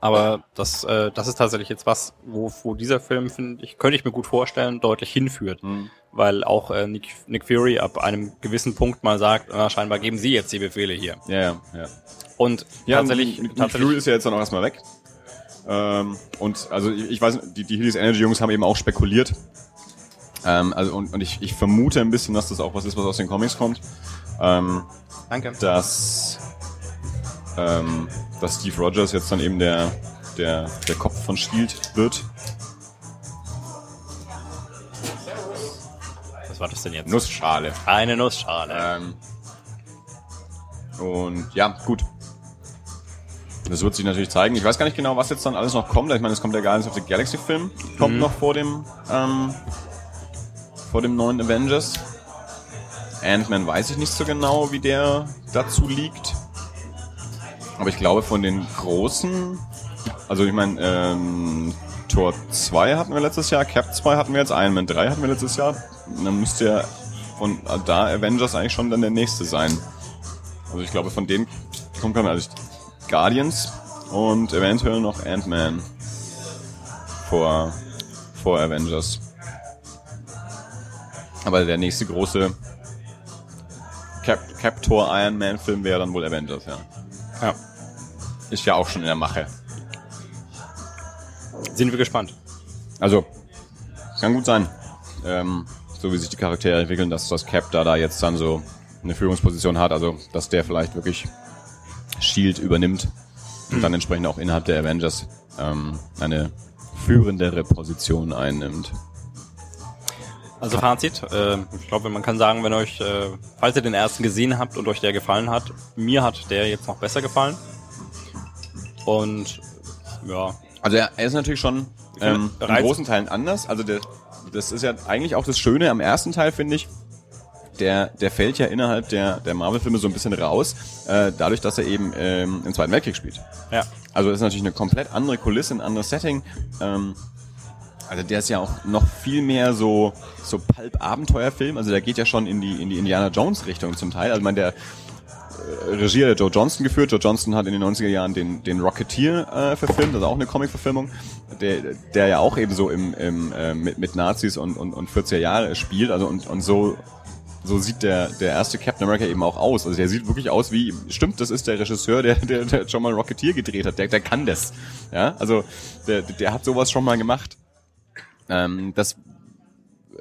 Aber das, äh, das ist tatsächlich jetzt was, wo, wo dieser Film, finde ich, könnte ich mir gut vorstellen, deutlich hinführt. Mhm. Weil auch äh, Nick, Nick Fury ab einem gewissen Punkt mal sagt, na, scheinbar geben sie jetzt die Befehle hier.
Ja, ja, ja.
Und
ja, tatsächlich, Nick, Nick Fury ist ja jetzt dann auch erstmal weg. Ähm, und also ich, ich weiß, die, die Helios Energy Jungs haben eben auch spekuliert. Ähm, also und, und ich, ich vermute ein bisschen, dass das auch was ist, was aus den Comics kommt. Ähm,
Danke.
Dass ähm, dass Steve Rogers jetzt dann eben der, der, der Kopf von Shield wird.
Was war das denn jetzt?
Nussschale.
Eine Nussschale.
Ähm, und ja, gut. Das wird sich natürlich zeigen. Ich weiß gar nicht genau, was jetzt dann alles noch kommt. Ich meine, es kommt der Guardians of the Galaxy Film. Kommt mhm. noch vor dem, ähm, vor dem neuen Avengers. Ant-Man weiß ich nicht so genau, wie der dazu liegt. Aber ich glaube, von den großen, also ich meine, ähm, Tor 2 hatten wir letztes Jahr, Cap 2 hatten wir jetzt, Iron Man 3 hatten wir letztes Jahr. Und dann müsste ja von da Avengers eigentlich schon dann der nächste sein. Also ich glaube, von denen kommt dann also Guardians und eventuell noch Ant-Man vor, vor Avengers. Aber der nächste große Cap, Captor Iron Man Film wäre dann wohl Avengers, ja.
Ja.
Ist ja auch schon in der Mache.
Sind wir gespannt.
Also, kann gut sein. Ähm, so wie sich die Charaktere entwickeln, dass das Cap da, da jetzt dann so eine Führungsposition hat, also dass der vielleicht wirklich Shield übernimmt und dann entsprechend auch innerhalb der Avengers ähm, eine führendere Position einnimmt.
Also Fazit, äh, ich glaube, man kann sagen, wenn euch, äh, falls ihr den ersten gesehen habt und euch der gefallen hat, mir hat der jetzt noch besser gefallen. Und ja.
Also er, er ist natürlich schon ähm, in großen Teilen anders. Also der, das ist ja eigentlich auch das Schöne am ersten Teil, finde ich. Der, der fällt ja innerhalb der, der Marvel-Filme so ein bisschen raus, äh, dadurch, dass er eben ähm, im Zweiten Weltkrieg spielt.
Ja.
Also das ist natürlich eine komplett andere Kulisse, ein anderes Setting. Ähm, also der ist ja auch noch viel mehr so so Pulp-Abenteuerfilm. Also der geht ja schon in die in die Indiana Jones Richtung zum Teil. Also ich meine der Regie der Joe Johnston geführt. Joe Johnston hat in den 90er Jahren den, den Rocketeer äh, verfilmt, also auch eine Comic-Verfilmung, der, der ja auch eben so im, im, äh, mit, mit Nazis und, und, und 40er Jahre spielt. Also und, und so so sieht der, der erste Captain America eben auch aus. Also der sieht wirklich aus wie, stimmt, das ist der Regisseur, der, der, der schon mal Rocketeer gedreht hat. Der, der kann das. Ja, also der, der hat sowas schon mal gemacht. Ähm, das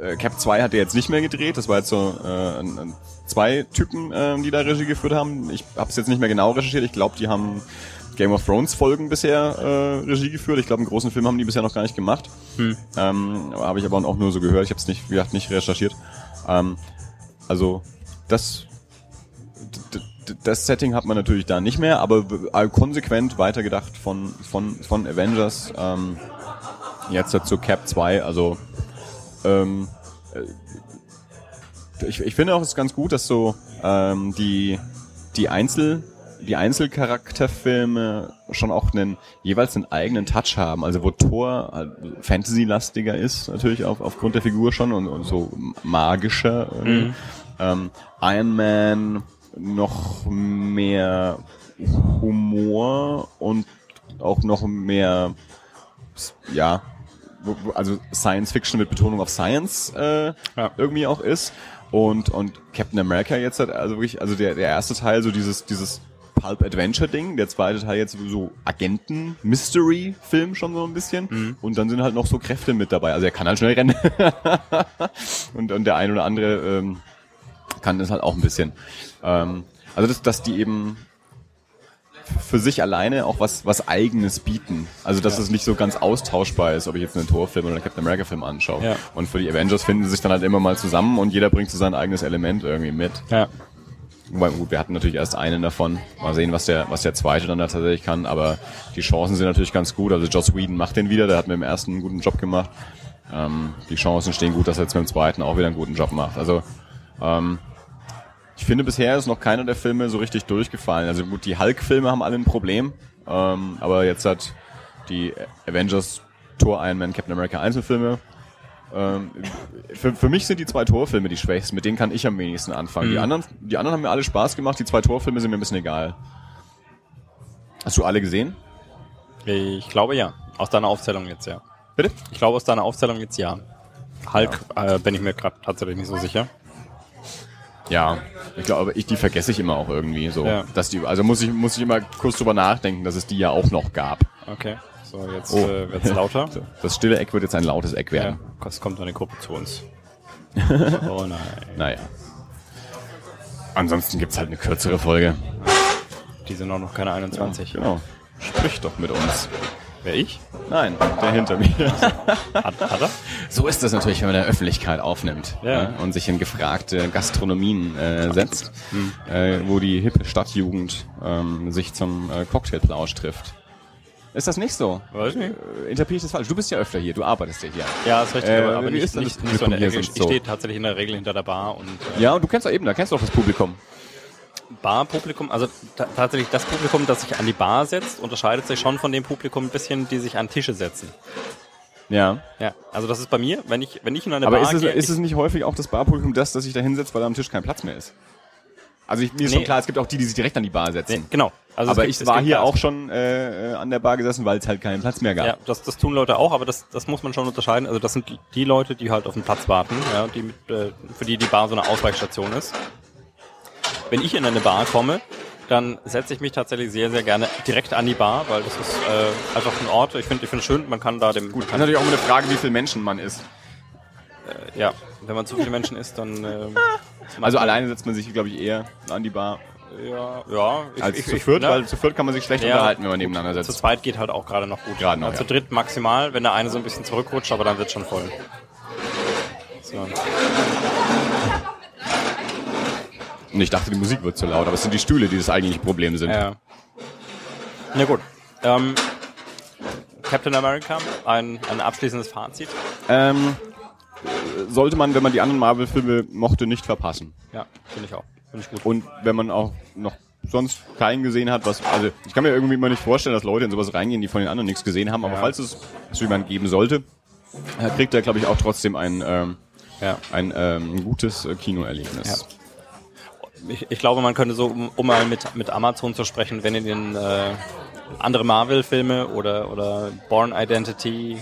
äh, Cap 2 hat er jetzt nicht mehr gedreht. Das war jetzt so äh, zwei Typen, äh, die da Regie geführt haben. Ich habe es jetzt nicht mehr genau recherchiert. Ich glaube, die haben Game of Thrones Folgen bisher äh, Regie geführt. Ich glaube, einen großen Film haben die bisher noch gar nicht gemacht. Hm. Ähm, habe ich aber auch nur so gehört. Ich habe es nicht, wie gesagt, nicht recherchiert. Ähm, also das das Setting hat man natürlich da nicht mehr, aber konsequent weitergedacht von von von Avengers. Ähm, jetzt zu Cap 2, also ähm, äh, ich, ich finde auch es ist ganz gut, dass so ähm, die die Einzel die Einzelcharakterfilme schon auch einen jeweils einen eigenen Touch haben. Also wo Thor äh, Fantasy-lastiger ist natürlich auf, aufgrund der Figur schon und, und so magischer. Mhm. Ähm, Iron Man noch mehr Humor und auch noch mehr ja also Science Fiction mit Betonung auf Science äh, ja. irgendwie auch ist. Und, und Captain America jetzt hat also wirklich, also der, der erste Teil, so dieses, dieses Pulp Adventure Ding, der zweite Teil jetzt so Agenten Mystery Film schon so ein bisschen mhm. und dann sind halt noch so Kräfte mit dabei. Also er kann halt schnell rennen [laughs] und, und der ein oder andere ähm, kann das halt auch ein bisschen. Ähm, also dass, dass die eben für sich alleine auch was, was eigenes bieten. Also, dass ja. es nicht so ganz austauschbar ist, ob ich jetzt einen Torfilm oder einen Captain America Film anschaue. Ja. Und für die Avengers finden sie sich dann halt immer mal zusammen und jeder bringt so sein eigenes Element irgendwie mit.
Ja.
Wobei, gut, wir hatten natürlich erst einen davon. Mal sehen, was der, was der zweite dann da tatsächlich kann. Aber die Chancen sind natürlich ganz gut. Also Joss Whedon macht den wieder. Der hat mit dem ersten einen guten Job gemacht. Ähm, die Chancen stehen gut, dass er jetzt mit dem zweiten auch wieder einen guten Job macht. Also, ähm, ich finde, bisher ist noch keiner der Filme so richtig durchgefallen. Also gut, die Hulk-Filme haben alle ein Problem, ähm, aber jetzt hat die Avengers, Thor, Iron Man, Captain America Einzelfilme. Ähm, für, für mich sind die zwei Torfilme die schwächsten, mit denen kann ich am wenigsten anfangen. Mhm. Die anderen, die anderen haben mir alle Spaß gemacht, die zwei Torfilme sind mir ein bisschen egal. Hast du alle gesehen?
Ich glaube ja. Aus deiner Aufzählung jetzt ja.
Bitte?
Ich glaube aus deiner Aufzählung jetzt ja. Hulk ja. Äh, bin ich mir gerade tatsächlich nicht so sicher.
Ja, ich glaube, ich, die vergesse ich immer auch irgendwie so. Ja. Dass die, also muss ich, muss ich immer kurz drüber nachdenken, dass es die ja auch noch gab.
Okay. So, jetzt oh. äh, wird's [laughs] lauter.
Das stille Eck wird jetzt ein lautes Eck werden.
Ja, es kommt eine Gruppe zu uns. [laughs]
oh nein. Naja. Ansonsten gibt's halt eine kürzere Folge.
Die sind auch noch keine 21.
Ja, genau. Sprich doch mit uns.
Wer ich?
Nein, der hinter mir. [laughs]
Hat, hat er?
So ist das natürlich, wenn man in der Öffentlichkeit aufnimmt ja. ne? und sich in gefragte Gastronomien äh, setzt, hm. äh, wo die hippe Stadtjugend ähm, sich zum äh, Cocktailplausch trifft. Ist das nicht so?
Weiß nicht.
Äh, interpretiere ich das falsch? Du bist ja öfter hier, du arbeitest ja hier.
Ja, ist richtig, äh, aber, nicht, ist nicht, nicht so in der Ecke. Ich stehe tatsächlich in der Regel hinter der Bar und...
Äh, ja, und du kennst doch eben, da kennst du auch das Publikum.
Barpublikum, also tatsächlich das Publikum, das sich an die Bar setzt, unterscheidet sich schon von dem Publikum ein bisschen, die sich an Tische setzen.
Ja.
Ja, also das ist bei mir, wenn ich, wenn ich in eine
Aber
Bar
ist es,
gehe,
ist es nicht häufig auch das Barpublikum das, das sich da hinsetzt, weil am Tisch kein Platz mehr ist? Also ich, mir ist nee. schon klar, es gibt auch die, die sich direkt an die Bar setzen. Nee,
genau.
Also aber gibt, ich war hier auch schon äh, an der Bar gesessen, weil es halt keinen Platz mehr gab. Ja,
das, das tun Leute auch, aber das, das muss man schon unterscheiden. Also das sind die Leute, die halt auf den Platz warten, ja, die mit, äh, für die die Bar so eine Ausweichstation ist wenn ich in eine Bar komme, dann setze ich mich tatsächlich sehr, sehr gerne direkt an die Bar, weil das ist äh, einfach ein Ort, ich finde ich finde schön, man kann da dem...
Gut, das ist natürlich auch immer eine Frage, wie viele Menschen man ist.
äh, ja, wenn man zu viele Menschen ist, dann. Äh,
also alleine setzt man sich, glaube ich, eher an die Bar.
Ja, ja.
Ich, als ich, zu viert, ne? weil zu viert kann man sich schlecht ja, unterhalten, wenn man nebeneinander sitzt.
Zu zweit geht halt auch gerade noch gut.
Gerade noch.
Ja, ja. Zu dritt maximal, wenn der eine so ein bisschen zurückrutscht, aber dann wird schon voll. So.
Und ich dachte, die Musik wird zu laut, aber es sind die Stühle, die das eigentliche Problem sind.
Ja. Na gut. Ähm, Captain America, ein, ein abschließendes Fazit.
Ähm, sollte man, wenn man die anderen Marvel-Filme mochte, nicht verpassen.
Ja, finde ich auch. Finde ich gut.
Und wenn man auch noch sonst keinen gesehen hat, was, also ich kann mir irgendwie immer nicht vorstellen, dass Leute in sowas reingehen, die von den anderen nichts gesehen haben, aber ja. falls es so jemand geben sollte, kriegt er, glaube ich, auch trotzdem ein, ähm, ja. ein ähm, gutes äh, Kinoerlebnis. Ja
ich, ich glaube, man könnte so, um, um mal mit, mit Amazon zu sprechen, wenn in den äh, andere Marvel-Filme oder, oder Born Identity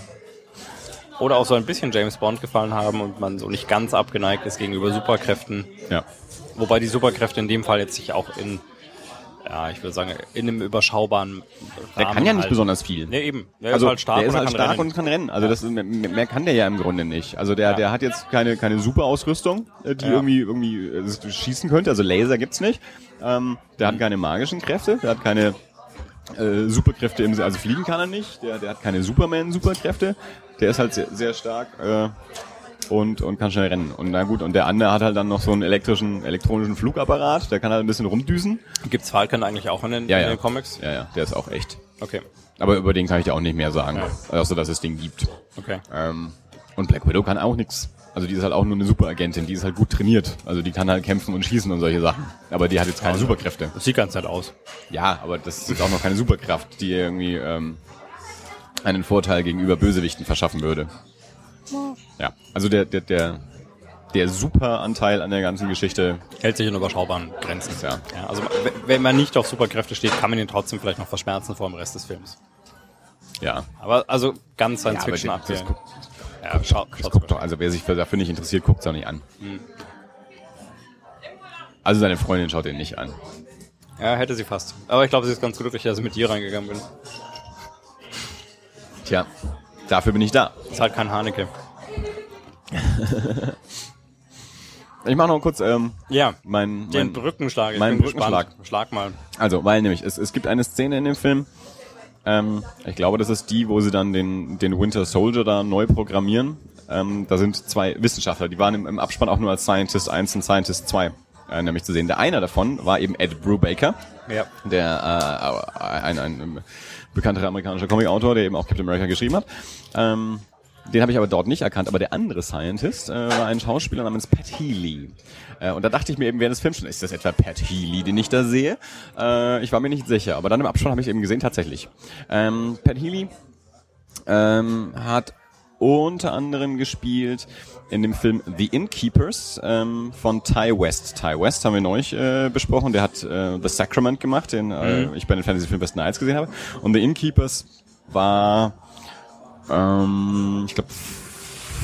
oder auch so ein bisschen James Bond gefallen haben und man so nicht ganz abgeneigt ist gegenüber Superkräften.
Ja.
Wobei die Superkräfte in dem Fall jetzt sich auch in ja, ich würde sagen, in einem überschaubaren Rahmen
Der kann ja nicht halten. besonders viel.
Nee, eben.
Der also, ist halt stark, der ist halt stark rennen. und kann rennen. Also das ist, mehr kann der ja im Grunde nicht. Also der, ja. der hat jetzt keine, keine super Ausrüstung, äh, die ja. irgendwie, irgendwie äh, schießen könnte. Also Laser gibt's nicht. Ähm, der hat keine magischen Kräfte, der hat keine äh, Superkräfte im also fliegen kann er nicht, der, der hat keine Superman-Superkräfte. Der ist halt sehr, sehr stark. Äh, und, und kann schnell rennen. Und na gut, und der andere hat halt dann noch so einen elektrischen, elektronischen Flugapparat, der kann halt ein bisschen rumdüsen.
Gibt's Falcon eigentlich auch in den,
ja,
in
ja.
den Comics?
Ja, ja, der ist auch echt.
Okay.
Aber über den kann ich dir auch nicht mehr sagen, ja. außer dass es den gibt.
Okay.
Ähm, und Black Widow kann auch nichts. Also die ist halt auch nur eine Superagentin, die ist halt gut trainiert. Also die kann halt kämpfen und schießen und solche Sachen. Aber die hat jetzt keine also, Superkräfte.
Das sieht ganz nett aus.
Ja, aber das ist auch noch keine Superkraft, die irgendwie ähm, einen Vorteil gegenüber Bösewichten verschaffen würde. Ja, also der, der, der, der Superanteil an der ganzen Geschichte
hält sich in überschaubaren Grenzen. Ja. ja. Also wenn man nicht auf Superkräfte steht, kann man ihn trotzdem vielleicht noch verschmerzen vor dem Rest des Films.
Ja.
Aber also ganz Science ja, Fiction
ja, guckt, schau, das guckt doch, also wer sich dafür nicht interessiert, guckt es auch nicht an. Hm. Also seine Freundin schaut ihn nicht an.
Ja, hätte sie fast. Aber ich glaube, sie ist ganz glücklich, dass ich mit dir reingegangen bin.
Tja, dafür bin ich da.
Ist halt kein Haneke. [laughs]
Ich mache noch kurz ähm,
ja,
mein, mein,
den Brückenschlag.
Mein Brückenschlag.
Gespannt. Schlag mal.
Also, weil nämlich, es, es gibt eine Szene in dem Film, ähm, ich glaube, das ist die, wo sie dann den, den Winter Soldier da neu programmieren. Ähm, da sind zwei Wissenschaftler, die waren im, im Abspann auch nur als Scientist 1 und Scientist 2 äh, nämlich zu sehen. Der einer davon war eben Ed Brubaker,
ja.
der äh, ein, ein bekannter amerikanischer Comic-Autor, der eben auch Captain America geschrieben hat. Ähm, den habe ich aber dort nicht erkannt, aber der andere Scientist äh, war ein Schauspieler namens Pat Healy. Äh, und da dachte ich mir eben während des Films schon, ist das etwa Pat Healy, den ich da sehe? Äh, ich war mir nicht sicher, aber dann im Abspann habe ich eben gesehen, tatsächlich. Ähm, Pat Healy ähm, hat unter anderem gespielt in dem Film The Innkeepers ähm, von Ty West. Ty West haben wir neulich äh, besprochen. Der hat äh, The Sacrament gemacht, den äh, mhm. ich bei den Fantasy-Film Best Nights gesehen habe. Und The Innkeepers war ähm, ich glaube,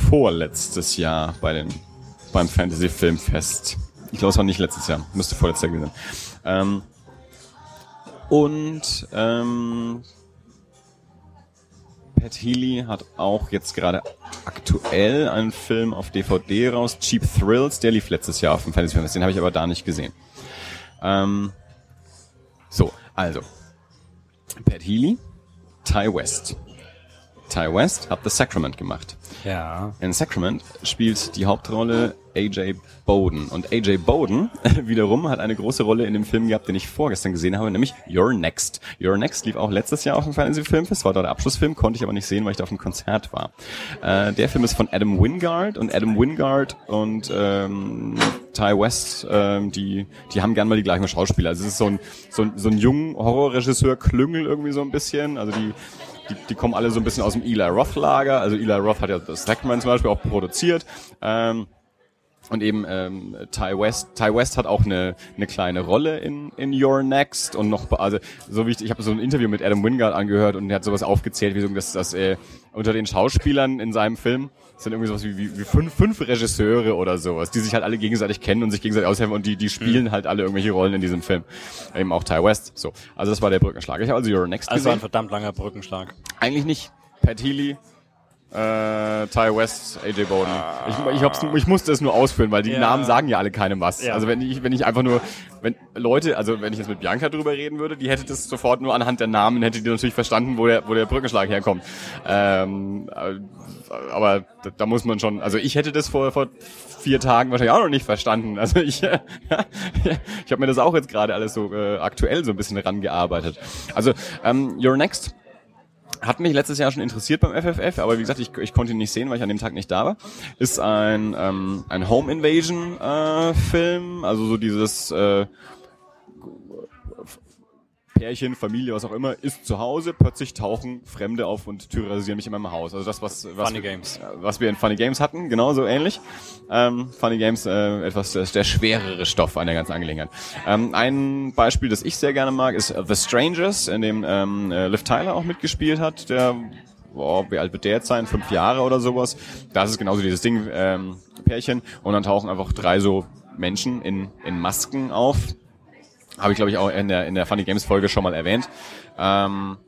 vorletztes Jahr bei den, beim Fantasy Filmfest. Ich glaube, es war nicht letztes Jahr, müsste vorletztes Jahr gewesen sein. Ähm, und ähm, Pat Healy hat auch jetzt gerade aktuell einen Film auf DVD raus, Cheap Thrills, der lief letztes Jahr auf dem Fantasy Filmfest, den habe ich aber da nicht gesehen. Ähm, so, also Pat Healy, Ty West, Ty West hat The Sacrament gemacht.
Ja.
In Sacrament spielt die Hauptrolle AJ Bowden. Und AJ Bowden [laughs] wiederum hat eine große Rolle in dem Film gehabt, den ich vorgestern gesehen habe, nämlich Your Next. Your Next lief auch letztes Jahr auf dem Fantasy Filmfest, war dort der Abschlussfilm, konnte ich aber nicht sehen, weil ich da auf einem Konzert war. Äh, der Film ist von Adam Wingard und Adam Wingard und ähm, Ty West, ähm, die, die haben gern mal die gleichen Schauspieler. Also es ist so ein, so ein, so ein junger Horrorregisseur Klüngel irgendwie so ein bisschen. Also die die, die kommen alle so ein bisschen aus dem Eli Roth Lager. Also Eli Roth hat ja das Stackman zum Beispiel auch produziert. Ähm, und eben ähm, Ty West. Ty West hat auch eine, eine kleine Rolle in, in Your Next und noch, also so wie ich, ich habe so ein Interview mit Adam Wingard angehört und er hat sowas aufgezählt, wie so, dass, dass äh, unter den Schauspielern in seinem Film sind irgendwie sowas wie, wie, wie fünf, fünf Regisseure oder sowas, die sich halt alle gegenseitig kennen und sich gegenseitig aushelfen und die, die spielen mhm. halt alle irgendwelche Rollen in diesem Film. Eben auch Ty West. So. Also das war der Brückenschlag. Ich habe also Your Next
also gesehen. Also ein verdammt langer Brückenschlag.
Eigentlich nicht. Pat Healy äh, Ty West, AJ Bowden. Ich, ich, hab's, ich musste es nur ausführen, weil die ja. Namen sagen ja alle keinem was. Ja. Also wenn ich, wenn ich einfach nur, wenn Leute, also wenn ich jetzt mit Bianca drüber reden würde, die hätte das sofort nur anhand der Namen, hätte die natürlich verstanden, wo der, wo der Brückenschlag herkommt. Ähm, aber da, da muss man schon, also ich hätte das vor, vor vier Tagen wahrscheinlich auch noch nicht verstanden. [laughs] Also ich, ich habe mir das auch jetzt gerade alles so äh, aktuell so ein bisschen rangearbeitet. Also ähm, Your Next hat mich letztes Jahr schon interessiert beim FFF, aber wie gesagt, ich, ich konnte ihn nicht sehen, weil ich an dem Tag nicht da war. Ist ein, ähm, ein Home Invasion äh, Film, also so dieses äh, Pärchen, Familie, was auch immer, ist zu Hause, plötzlich tauchen Fremde auf und terrorisieren mich in meinem Haus. Also das, was, was,
Funny Games.
was wir in Funny Games hatten, genauso ähnlich. Ähm, Funny Games, äh, etwas der, der schwerere Stoff an der ganzen Angelegenheit. Ähm, ein Beispiel, das ich sehr gerne mag, ist The Strangers, in dem ähm, äh, Liv Tyler auch mitgespielt hat, der boah, wie alt wird der jetzt sein? Fünf Jahre oder sowas. Das ist genauso dieses Ding, ähm, Pärchen. Und dann tauchen einfach drei so Menschen in, in Masken auf habe ich, glaube ich, auch in der, in der Funny Games Folge schon mal erwähnt. Ähm,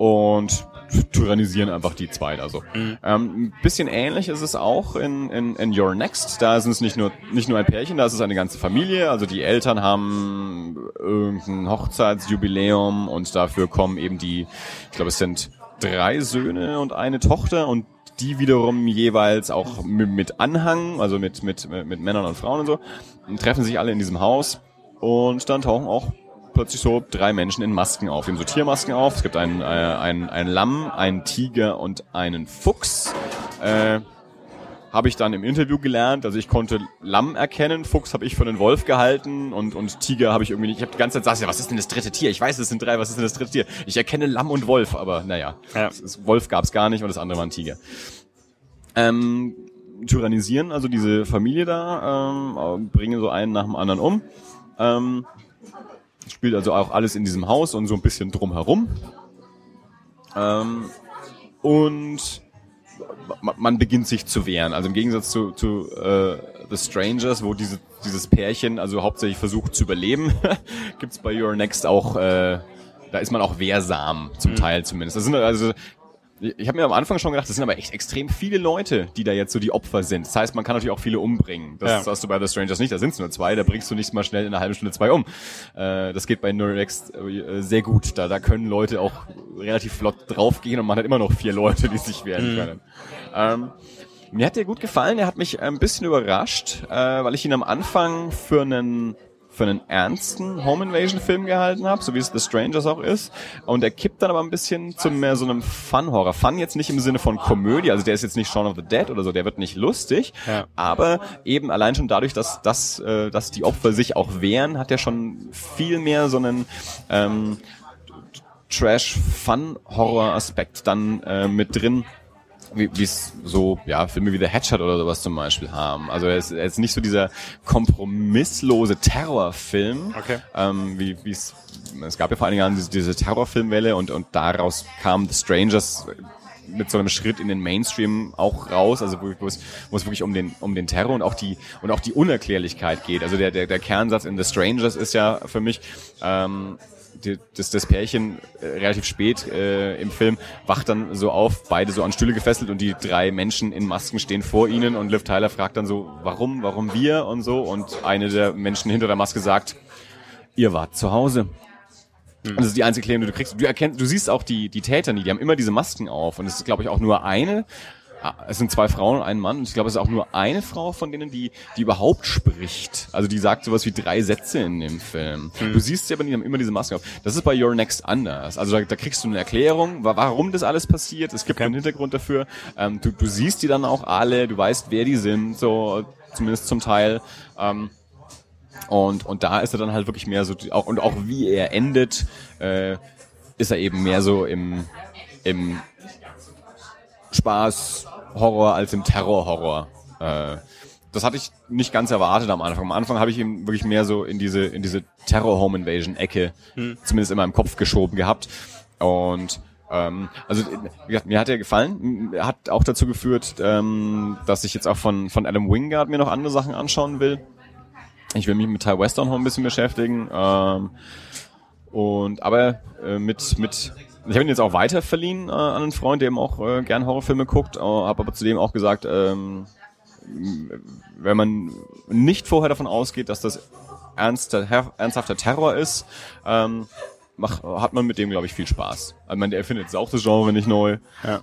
und tyrannisieren einfach die zwei also. Mhm. Ähm, ein bisschen ähnlich ist es auch in, in, in Your Next. Da sind es nicht nur, nicht nur ein Pärchen, da ist es eine ganze Familie. Also die Eltern haben irgendein Hochzeitsjubiläum und dafür kommen eben die, ich glaube, es sind drei Söhne und eine Tochter und die wiederum jeweils auch mit Anhang, also mit, mit, mit Männern und Frauen und so, und treffen sich alle in diesem Haus und dann tauchen auch plötzlich so drei Menschen in Masken auf. Haben so Tiermasken auf. Es gibt ein, äh, ein, ein Lamm, einen Tiger und einen Fuchs. Äh, habe ich dann im Interview gelernt. Also ich konnte Lamm erkennen, Fuchs habe ich für einen Wolf gehalten und, und Tiger habe ich irgendwie nicht. Ich habe die ganze Zeit gesagt, ja, was ist denn das dritte Tier? Ich weiß, es sind drei, was ist denn das dritte Tier? Ich erkenne Lamm und Wolf, aber naja, ja. Ist, Wolf gab es gar nicht und das andere war ein Tiger. Ähm, tyrannisieren also diese Familie da, ähm, bringen so einen nach dem anderen um. Ähm, spielt also auch alles in diesem Haus und so ein bisschen drumherum. Ähm, und man beginnt sich zu wehren. Also im Gegensatz zu, zu äh, The Strangers, wo diese, dieses Pärchen also hauptsächlich versucht zu überleben, [laughs] gibt's bei Your Next auch, äh, da ist man auch wehrsam, zum mhm. Teil zumindest. Das sind also ich habe mir am Anfang schon gedacht, das sind aber echt extrem viele Leute, die da jetzt so die Opfer sind. Das heißt, man kann natürlich auch viele umbringen. Das ja. hast du bei The Strangers nicht, da sind es nur zwei, da bringst du nicht mal schnell in einer halben Stunde zwei um. Äh, das geht bei Neurex äh, sehr gut. Da, da können Leute auch relativ flott draufgehen und man hat immer noch vier Leute, die sich wehren mhm. können. Ähm, mir hat der gut gefallen, er hat mich ein bisschen überrascht, äh, weil ich ihn am Anfang für einen für einen ernsten Home Invasion Film gehalten habe, so wie es The Strangers auch ist. Und er kippt dann aber ein bisschen zu mehr so einem Fun-Horror. Fun jetzt nicht im Sinne von Komödie, also der ist jetzt nicht Shaun of the Dead oder so, der wird nicht lustig, ja. aber eben allein schon dadurch, dass, dass, äh, dass die Opfer sich auch wehren, hat er schon viel mehr so einen ähm, Trash-Fun-Horror-Aspekt dann äh, mit drin wie es so, ja, Filme wie The Hatchet oder sowas zum Beispiel haben. Also er ist, er ist nicht so dieser kompromisslose Terrorfilm, okay. ähm, wie es es gab ja vor einigen Jahren diese, diese Terrorfilmwelle und, und daraus kam The Strangers mit so einem Schritt in den Mainstream auch raus, also wo, wo, es, wo es wirklich um den um den Terror und auch die und auch die Unerklärlichkeit geht. Also der der, der Kernsatz in The Strangers ist ja für mich ähm, die, das, das Pärchen äh, relativ spät äh, im Film wacht dann so auf, beide so an Stühle gefesselt und die drei Menschen in Masken stehen vor ihnen und Liv Tyler fragt dann so, warum, warum wir und so und eine der Menschen hinter der Maske sagt, ihr wart zu Hause. Und das ist die einzige Klärung, die du kriegst. Du erkennst, du siehst auch die, die Täter nie, die haben immer diese Masken auf und es ist, glaube ich, auch nur eine es sind zwei Frauen und ein Mann. Und ich glaube, es ist auch nur eine Frau von denen, die, die überhaupt spricht. Also die sagt sowas wie drei Sätze in dem Film. Hm. Du siehst sie aber, die haben immer diese Maske auf. Das ist bei Your Next anders. Also da, da kriegst du eine Erklärung, warum das alles passiert. Es gibt okay. einen Hintergrund dafür. Ähm, du, du siehst die dann auch alle, du weißt, wer die sind, so zumindest zum Teil. Ähm, und, und da ist er dann halt wirklich mehr so, auch, und auch wie er endet, äh, ist er eben mehr so im, im Spaß, Horror als im Terror-Horror. Äh, das hatte ich nicht ganz erwartet am Anfang. Am Anfang habe ich ihn wirklich mehr so in diese in diese Terror-Home-Invasion-Ecke hm. zumindest in meinem Kopf geschoben gehabt. Und ähm, also wie gesagt, mir hat er gefallen. Hat auch dazu geführt, ähm, dass ich jetzt auch von von Adam Wingard mir noch andere Sachen anschauen will. Ich will mich mit Ty Western noch ein bisschen beschäftigen. Ähm, und aber äh, mit mit ich habe ihn jetzt auch weiter verliehen äh, an einen Freund, der eben auch äh, gern Horrorfilme guckt, äh, habe aber zudem auch gesagt, ähm, wenn man nicht vorher davon ausgeht, dass das ernster, her, ernsthafter Terror ist, ähm, mach, hat man mit dem, glaube ich, viel Spaß. Also man, er findet auch das Genre nicht neu. Ja.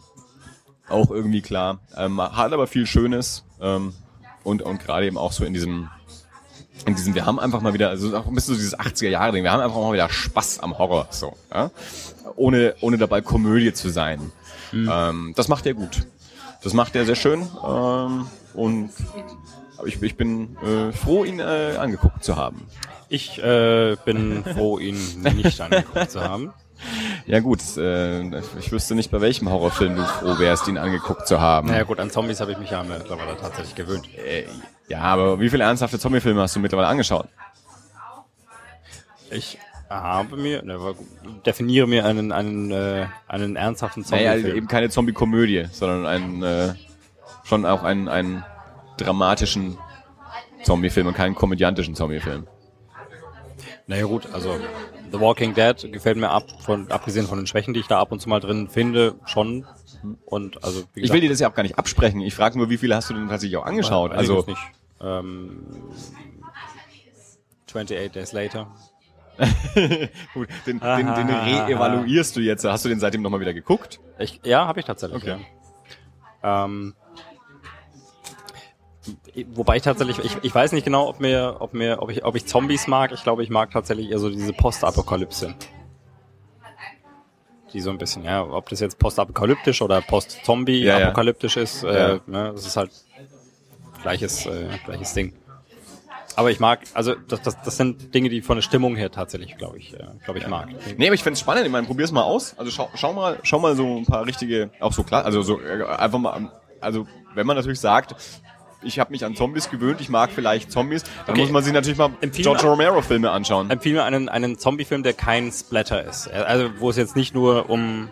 Auch irgendwie klar. Ähm, hat aber viel Schönes. Ähm, und, und gerade eben auch so in diesem, in diesem, wir haben einfach mal wieder, also auch ein bisschen so dieses 80er-Jahre-Ding, wir haben einfach mal wieder Spaß am Horror, so, ja? Ohne, ohne dabei Komödie zu sein. Mhm. Ähm, das macht er gut. Das macht er sehr schön ähm, und ich, ich bin äh, froh, ihn äh, angeguckt zu haben.
Ich äh, bin froh, ihn nicht angeguckt zu haben. [laughs]
Ja gut, äh, ich wüsste nicht, bei welchem Horrorfilm du froh wärst, ihn angeguckt zu haben.
Naja gut, an Zombies habe ich mich ja mittlerweile tatsächlich gewöhnt.
Äh, ja, aber wie viele ernsthafte Zombie-Filme hast du mittlerweile angeschaut?
Ich habe mir, ne, definiere mir einen, einen, äh, einen ernsthaften
Zombie-Film. Naja, eben keine Zombie-Komödie, sondern einen, äh, schon auch einen, einen dramatischen Zombie-Film und keinen komödiantischen Zombie-Film.
Naja gut, also The Walking Dead gefällt mir ab, von, abgesehen von den Schwächen, die ich da ab und zu mal drin finde, schon. Und also
wie gesagt, Ich will dir das ja auch gar nicht absprechen. Ich frage nur, wie viele hast du denn tatsächlich auch angeschaut? Also nicht. Ähm,
28 Days Later. [laughs]
Gut, den, den, den re-evaluierst du jetzt. Hast du den seitdem nochmal wieder geguckt?
Ich, ja, habe ich tatsächlich. Okay. Ja. Ähm, wobei ich tatsächlich, ich, ich weiß nicht genau, ob mir, ob mir, ob ich, ob ich Zombies mag. Ich glaube, ich mag tatsächlich eher so diese Postapokalypse. Die so ein bisschen, ja, ob das jetzt postapokalyptisch oder post-Zombie-apokalyptisch ja, ja. ist, äh, ne, das ist halt gleiches, äh, gleiches Ding. Aber ich mag, also das, das, das sind Dinge, die von der Stimmung her tatsächlich, glaube ich, äh, glaube ich, mag.
Nee, aber ich find's spannend. Ich meine, probier's mal aus. Also schau, schau mal, schau mal so ein paar richtige, auch so klar, also so äh, einfach mal, also wenn man natürlich sagt, ich habe mich an Zombies gewöhnt, ich mag vielleicht Zombies, dann okay. muss man sich natürlich mal Empfehl George Romero Filme anschauen.
Empfehle mir einen, einen Zombie-Film, der kein Splatter ist. Also wo es jetzt nicht nur um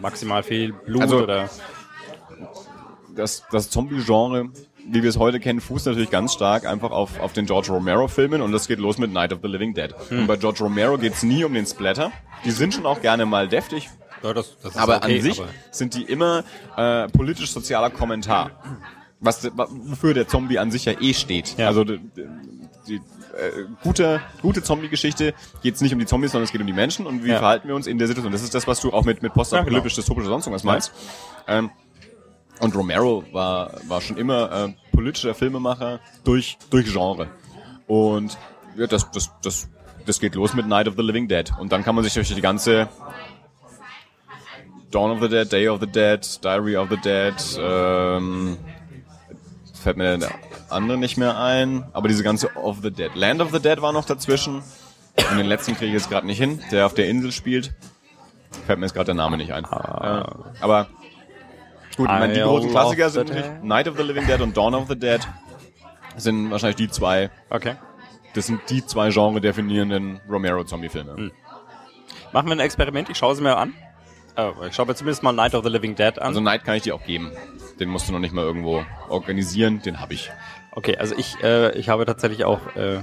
maximal viel Blut also, oder...
Das, das Zombie-Genre wie wir es heute kennen, fußt natürlich ganz stark einfach auf, auf den George Romero-Filmen und das geht los mit Night of the Living Dead. Hm. Und bei George Romero geht's nie um den Splatter. Die sind schon auch gerne mal deftig. Ja, das, das aber okay, an sich aber sind die immer äh, politisch-sozialer Kommentar was wofür der Zombie an sich ja eh steht. Ja. Also die, die äh, gute gute Zombie-Geschichte geht es nicht um die Zombies, sondern es geht um die Menschen und wie ja. verhalten wir uns in der Situation. Das ist das, was du auch mit mit postapokalyptisch, ja, genau. dystopisch oder sonst was meinst. Ähm, und Romero war war schon immer äh, politischer Filmemacher durch durch Genre und ja, das das das das geht los mit Night of the Living Dead und dann kann man sich durch die ganze Dawn of the Dead, Day of the Dead, Diary of the Dead, ähm, fällt mir der andere nicht mehr ein. Aber diese ganze of the Dead. Land of the Dead war noch dazwischen. Und den letzten kriege ich jetzt gerade nicht hin, der auf der Insel spielt. Fällt mir jetzt gerade der Name nicht ein. Ah. Äh, aber gut, ich meine, die großen Klassiker sind natürlich Night of the Living Dead und Dawn of the Dead. Sind wahrscheinlich die zwei.
Okay.
Das sind die zwei Genre definierenden Romero-Zombie-Filme. Hm.
Machen wir ein Experiment, ich schaue sie mir an. Oh, ich schaue mir zumindest mal Night of the Living Dead an.
Also Night kann ich dir auch geben. Den musst du noch nicht mal irgendwo organisieren, den habe ich.
Okay, also ich, äh, ich habe tatsächlich auch äh,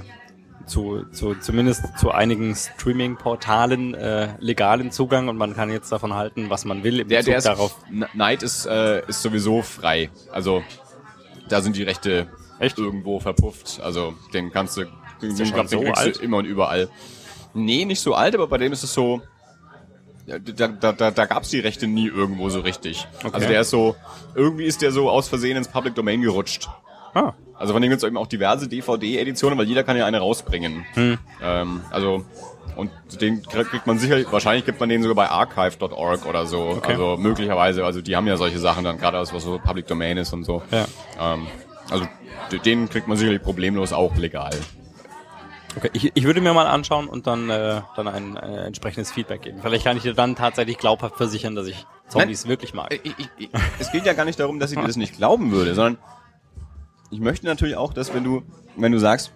zu, zu zumindest zu einigen Streaming-Portalen äh, legalen Zugang und man kann jetzt davon halten, was man will.
Im der, der ist, darauf. Night ist, äh, ist sowieso frei. Also da sind die Rechte Echt? irgendwo verpufft. Also den kannst du, den, den, den so alt? immer und überall. Nee, nicht so alt, aber bei dem ist es so, da, da, da, da gab es die Rechte nie irgendwo so richtig. Okay. Also der ist so, irgendwie ist der so aus Versehen ins Public Domain gerutscht. Ah. Also von dem gibt es eben auch diverse DVD-Editionen, weil jeder kann ja eine rausbringen. Hm. Ähm, also und den kriegt man sicher, wahrscheinlich gibt man den sogar bei archive.org oder so. Okay. Also möglicherweise, also die haben ja solche Sachen dann, gerade was so Public Domain ist und so. Ja. Ähm, also den kriegt man sicherlich problemlos auch legal.
Okay, ich, ich würde mir mal anschauen und dann, äh, dann ein äh, entsprechendes Feedback geben. Vielleicht kann ich dir dann tatsächlich glaubhaft versichern, dass ich Zombies Nein, wirklich mag. Ich,
ich, ich, es geht ja gar nicht darum, dass ich dir das nicht glauben würde, sondern ich möchte natürlich auch, dass wenn du, wenn du sagst,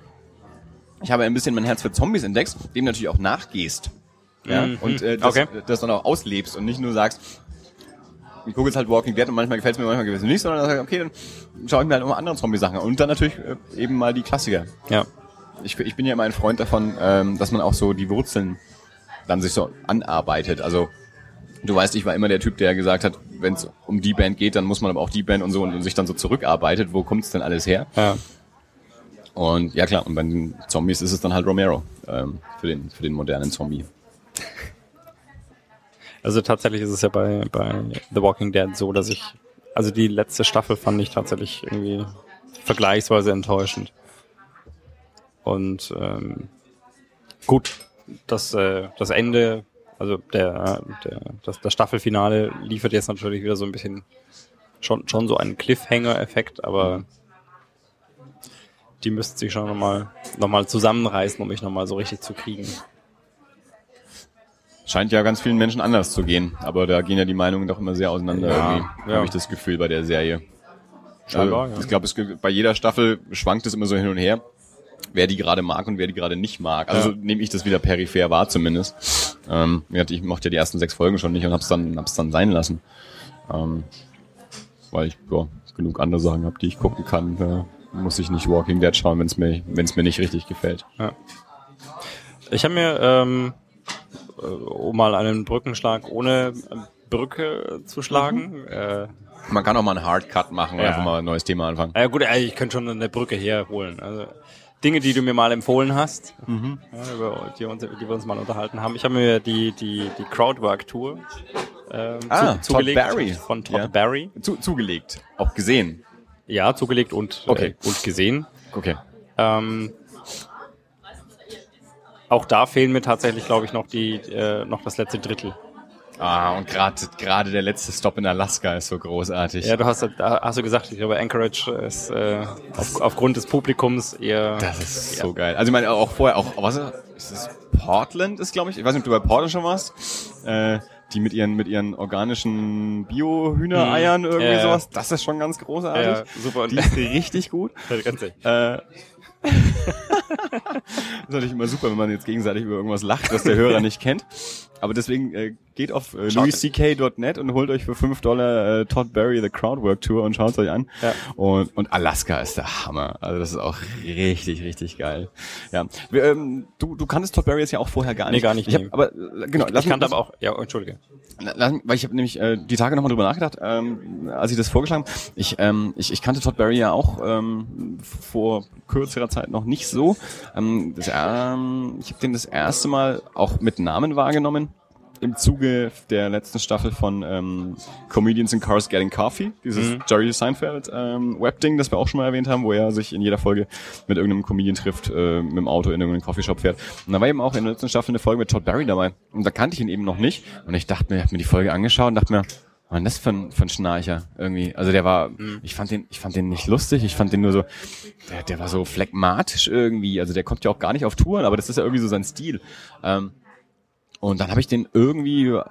ich habe ein bisschen mein Herz für Zombies entdeckt, dem natürlich auch nachgehst. Ja, mhm. und äh, das, okay. das dann auch auslebst und nicht nur sagst, ich gucke jetzt halt Walking Dead und manchmal gefällt es mir, manchmal gefällt es mir nicht, sondern dann sag, okay, dann schaue ich mir halt auch mal andere Zombie-Sachen an. Und dann natürlich äh, eben mal die Klassiker.
Ja
ich, ich bin ja immer ein Freund davon, ähm, dass man auch so die Wurzeln dann sich so anarbeitet. Also Du weißt, ich war immer der Typ, der gesagt hat, wenn es um die Band geht, dann muss man aber auch die Band und so und, und sich dann so zurückarbeitet. Wo kommt es denn alles her?
Ja.
Und ja klar, und bei den Zombies ist es dann halt Romero ähm, für, den, für den modernen Zombie. [laughs]
Also tatsächlich ist es ja bei, bei The Walking Dead so, dass ich, also die letzte Staffel fand ich tatsächlich irgendwie vergleichsweise enttäuschend. Und ähm, gut, das, äh, das Ende, also der, der, das, das Staffelfinale liefert jetzt natürlich wieder so ein bisschen schon, schon so einen Cliffhanger-Effekt, aber die müssten sich schon nochmal noch mal zusammenreißen, um mich nochmal so richtig zu kriegen.
Scheint ja ganz vielen Menschen anders zu gehen, aber da gehen ja die Meinungen doch immer sehr auseinander
Ja,
irgendwie,
ja.
habe ich das Gefühl bei der Serie.
Scheinbar,
also,
ja.
Ich glaube, bei jeder Staffel schwankt es immer so hin und her, wer die gerade mag und wer die gerade nicht mag. Also
Ja.
nehme ich das wieder peripher wahr zumindest. Ähm, ja, ich mochte ja die ersten sechs Folgen schon nicht und hab's dann, hab's dann sein lassen. Ähm, weil ich ja, genug andere Sachen habe, die ich gucken kann. Da muss ich nicht Walking Dead schauen, wenn es mir, wenn's mir nicht richtig gefällt.
Ich habe mir, ähm, äh, um mal einen Brückenschlag ohne äh, Brücke zu schlagen, äh,
Man kann auch mal einen Hardcut machen und
Ja.
einfach mal ein neues Thema anfangen.
Ja gut, ich könnte schon eine Brücke herholen. Also Dinge, die du mir mal empfohlen hast, ja, über die, uns, die wir uns mal unterhalten haben. Ich habe mir die die die Crowdwork Tour ähm,
Ah,
zu,
Todd
zugelegt
Barry.
von Todd
Ja.
Barry.
Zu, zugelegt. Auch gesehen.
Ja, zugelegt und
Okay.
äh, und gesehen.
Okay.
Ähm, auch da fehlen mir tatsächlich, glaube ich, noch die äh, noch das letzte Drittel.
Ah, und gerade gerade der letzte Stop in Alaska ist so großartig.
Ja, du hast hast du gesagt, ich glaube Anchorage ist äh, auf, aufgrund des Publikums eher
Das ist so geil. Also ich meine auch vorher auch was ist das Portland ist glaube ich. Ich weiß nicht, ob du bei Portland schon warst. Äh, die mit ihren mit ihren organischen Bio-Hühnereiern irgendwie
Ja, ja.
sowas. Das ist schon ganz großartig.
ja, super und
Die ist richtig gut.
ganz.
Äh, [laughs] ist natürlich immer super, wenn man jetzt gegenseitig über irgendwas lacht, das der Hörer nicht kennt. Aber deswegen äh, geht auf äh, louisck.net und holt euch für 5 Dollar äh, Todd Barry The Crowdwork Tour und schaut es euch an.
Ja.
Und, und Alaska ist der Hammer. Also das ist auch richtig, richtig geil. Ja, Wir, ähm, du, du kanntest Todd Barry jetzt ja auch vorher gar nicht.
Nee, gar nicht,
Ich hab,
nee.
aber genau, lass
Ich kannte aber auch, ja, entschuldige.
Lass, weil ich habe nämlich äh, die Tage nochmal drüber nachgedacht, ähm, als ich das vorgeschlagen habe. Ich, ähm, ich, ich kannte Todd Barry ja auch ähm, vor kürzerer Zeit noch nicht so. Ähm, das, ähm, ich habe den das erste Mal auch mit Namen wahrgenommen im Zuge der letzten Staffel von ähm, Comedians in Cars Getting Coffee, dieses Jerry Seinfeld ähm, Webding, das wir auch schon mal erwähnt haben, wo er sich in jeder Folge mit irgendeinem Comedian trifft, äh, mit dem Auto in irgendeinen Coffeeshop fährt. Und da war eben auch in der letzten Staffel eine Folge mit Todd Barry dabei. Und da kannte ich ihn eben noch nicht. Und ich dachte mir, ich habe mir die Folge angeschaut und dachte mir, was das für ein, für ein Schnarcher irgendwie? Also der war, ich fand den, ich fand den nicht lustig, ich fand den nur so, der, der war so phlegmatisch irgendwie. Also der kommt ja auch gar nicht auf Touren, aber das ist ja irgendwie so sein Stil. Ähm, und dann habe ich den irgendwie, äh,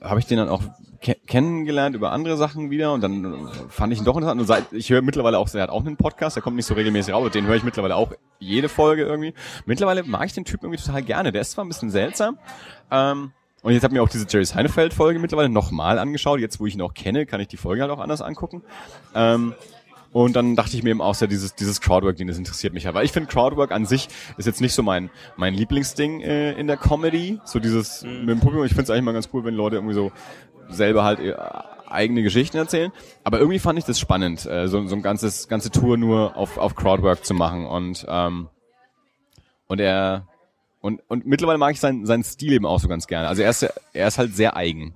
habe ich den dann auch ke kennengelernt über andere Sachen wieder und dann äh, fand ich ihn doch interessant. Und seit, ich höre mittlerweile auch, er hat auch einen Podcast, der kommt nicht so regelmäßig raus, den höre ich mittlerweile auch jede Folge irgendwie. Mittlerweile mag ich den Typ irgendwie total gerne. Der ist zwar ein bisschen seltsam, ähm, und jetzt habe ich mir auch diese Jerry Seinfeld-Folge mittlerweile nochmal angeschaut. Jetzt, wo ich ihn auch kenne, kann ich die Folge halt auch anders angucken. Ähm, und dann dachte ich mir eben auch sehr, dieses, dieses Crowdwork-Ding, das interessiert mich halt. Weil ich finde, Crowdwork an sich ist jetzt nicht so mein, mein Lieblingsding äh, in der Comedy. So dieses mit dem Publikum. Ich finde es eigentlich mal ganz cool, wenn Leute irgendwie so selber halt äh, eigene Geschichten erzählen. Aber irgendwie fand ich das spannend, äh, so, so ein ganzes, ganze Tour nur auf, auf Crowdwork zu machen. Und, ähm, und er, und, und mittlerweile mag ich seinen, seinen Stil eben auch so ganz gerne. Also er ist, er ist halt sehr eigen.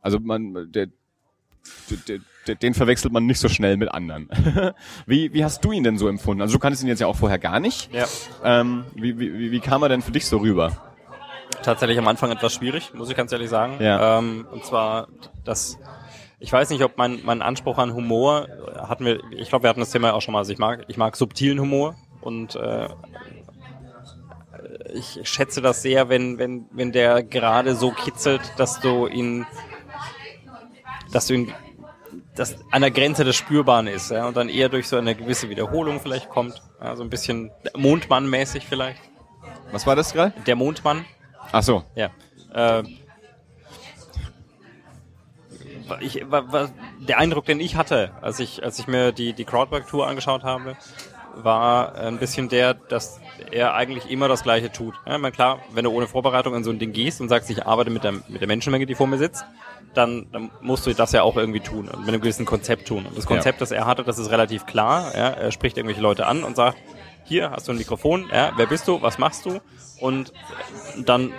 Also man, der, der, der, den verwechselt man nicht so schnell mit anderen. [laughs] wie, wie hast du ihn denn so empfunden? Also du kanntest ihn jetzt ja auch vorher gar nicht.
Ja.
Ähm, wie, wie, wie- kam er denn für dich so rüber?
Tatsächlich am Anfang etwas schwierig, muss ich ganz ehrlich sagen.
Ja.
Ähm, und zwar, das, ich weiß nicht, ob mein, mein Anspruch an Humor, hatten wir, ich glaube, wir hatten das Thema ja auch schon mal, also ich mag, ich mag subtilen Humor und äh, ich schätze das sehr, wenn, wenn, wenn der gerade so kitzelt, dass du ihn, dass du ihn, dass an der Grenze des Spürbaren ist, ja, und dann eher durch so eine gewisse Wiederholung vielleicht kommt, ja, so ein bisschen Mondmann-mäßig vielleicht.
Was war das gerade?
Der Mondmann,
Ach so.
ja. Äh, ich, wa, wa, der Eindruck, den ich hatte, als ich, als ich mir die, die Crowdwork-Tour angeschaut habe, war ein bisschen der, dass er eigentlich immer das Gleiche tut. Ja, meine, klar, wenn du ohne Vorbereitung an so ein Ding gehst und sagst, ich arbeite mit der, mit der Menschenmenge, die vor mir sitzt, dann, dann musst du das ja auch irgendwie tun und mit einem gewissen Konzept tun. Und das Konzept, ja. das er hatte, das ist relativ klar. Ja, er spricht irgendwelche Leute an und sagt, hier hast du ein Mikrofon, ja, wer bist du, was machst du? Und dann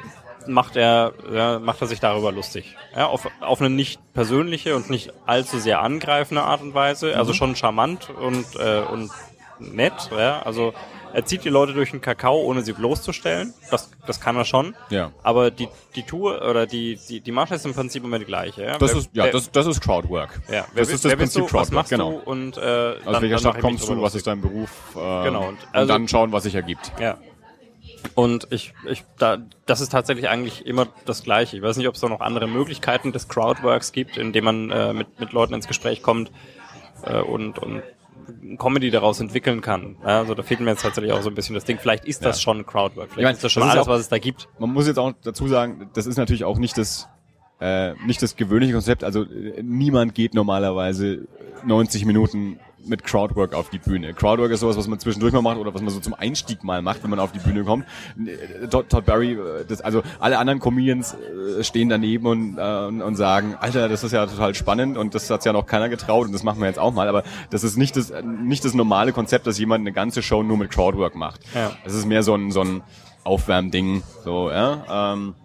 macht er, ja, macht er sich darüber lustig. Ja, auf, auf eine nicht persönliche und nicht allzu sehr angreifende Art und Weise. Also mhm. schon charmant und, äh, und nett. Ja, also er zieht die Leute durch den Kakao, ohne sie bloßzustellen. Das, das kann er schon.
Ja.
Aber die, die Tour oder die, die, die Masche ist im Prinzip immer die gleiche. Ja,
das wer, ist, ja, wer, das, das ist Crowdwork.
Ja.
Wer, das ist das Prinzip du, Crowdwork, was
machst
genau.
Du und, äh,
Aus dann, welcher Stadt kommst du, was ist dein Beruf?
Äh, genau.
Und, also, und dann schauen, was sich ergibt.
Ja. Und ich, ich, da, das ist tatsächlich eigentlich immer das Gleiche. Ich weiß nicht, ob es da noch andere Möglichkeiten des Crowdworks gibt, indem man äh, mit, mit Leuten ins Gespräch kommt äh, und, und Comedy daraus entwickeln kann. Also da fehlt mir jetzt tatsächlich auch so ein bisschen das Ding. Vielleicht ist das ja. schon Crowdwork. Vielleicht ich mein, ist das schon das alles, auch, was es da gibt.
Man muss jetzt auch dazu sagen, das ist natürlich auch nicht das äh, nicht das gewöhnliche Konzept. Also äh, niemand geht normalerweise 90 Minuten mit Crowdwork auf die Bühne. Crowdwork ist sowas, was man zwischendurch mal macht oder was man so zum Einstieg mal macht, wenn man auf die Bühne kommt. Todd, Todd Barry, äh, das, also alle anderen Comedians äh, stehen daneben und, äh, und sagen, Alter, das ist ja total spannend und das hat ja noch keiner getraut und das machen wir jetzt auch mal. Aber das ist nicht das, nicht das normale Konzept, dass jemand eine ganze Show nur mit Crowdwork macht.
Ja.
Es ist mehr so ein, so ein Aufwärmding, so, ja. Ähm,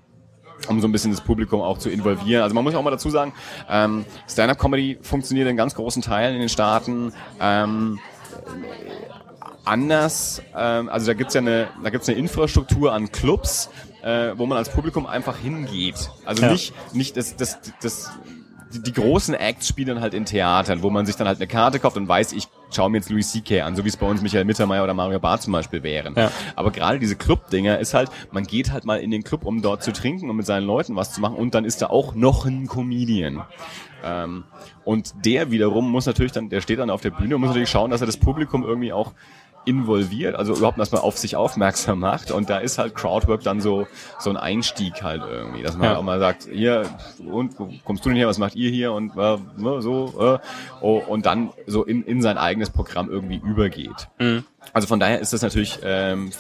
um so ein bisschen das Publikum auch zu involvieren. Also man muss auch mal dazu sagen, ähm, Stand-up-Comedy funktioniert in ganz großen Teilen in den Staaten. Ähm, anders, ähm, also da gibt's ja eine, da gibt's eine Infrastruktur an Clubs, äh, wo man als Publikum einfach hingeht. Also ja. nicht, nicht das, das, das die, die großen Acts spielen halt in Theatern, wo man sich dann halt eine Karte kauft und weiß, ich schaue mir jetzt Louis C.K. an, so wie es bei uns Michael Mittermeier oder Mario Barth zum Beispiel wären.
Ja.
Aber gerade diese Club-Dinger ist halt, man geht halt mal in den Club, um dort zu trinken und mit seinen Leuten was zu machen und dann ist da auch noch ein Comedian. Ähm, und der wiederum muss natürlich dann, der steht dann auf der Bühne und muss natürlich schauen, dass er das Publikum irgendwie auch involviert, also überhaupt erstmal auf sich aufmerksam macht und da ist halt Crowdwork dann so so ein Einstieg halt irgendwie, dass man ja. auch mal sagt, hier und wo kommst du denn her, was macht ihr hier und äh, ne, so äh, oh, und dann so in, in sein eigenes Programm irgendwie übergeht.
Mhm.
Also von daher ist das natürlich ähm,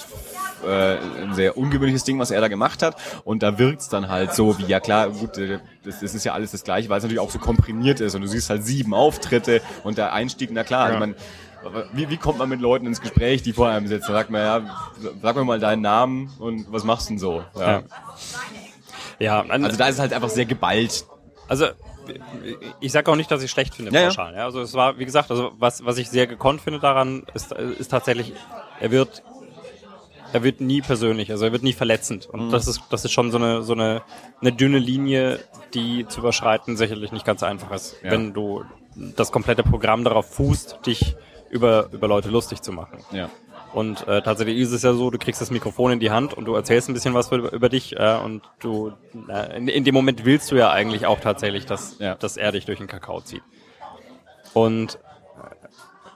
äh, ein sehr ungewöhnliches Ding, was er da gemacht hat. Und da wirkt's dann halt so wie, ja klar, gut, äh, das, das ist ja alles das Gleiche, weil es natürlich auch so komprimiert ist. Und du siehst halt sieben Auftritte und der Einstieg, na klar, ja. also man, wie, wie kommt man mit Leuten ins Gespräch, die vor einem sitzen? Sagt man, ja, sag mir mal deinen Namen und was machst du denn so?
Ja. ja.
also da ist es halt einfach sehr geballt.
Also ich sage auch nicht, dass ich schlecht finde,
ja, pauschal.
Ja. Also es war, wie gesagt, also was, was ich sehr gekonnt finde daran, ist, ist tatsächlich, er wird, er wird nie persönlich, also er wird nie verletzend. Und mhm. das ist, das ist schon so eine, so eine, eine dünne Linie, die zu überschreiten sicherlich nicht ganz einfach ist, ja. wenn du das komplette Programm darauf fußt, dich über, über Leute lustig zu machen.
Ja.
Und äh, tatsächlich ist es ja so, du kriegst das Mikrofon in die Hand und du erzählst ein bisschen was über, über dich äh, und du äh, in, in dem Moment willst du ja eigentlich auch tatsächlich, dass, ja. dass er dich durch den Kakao zieht. Und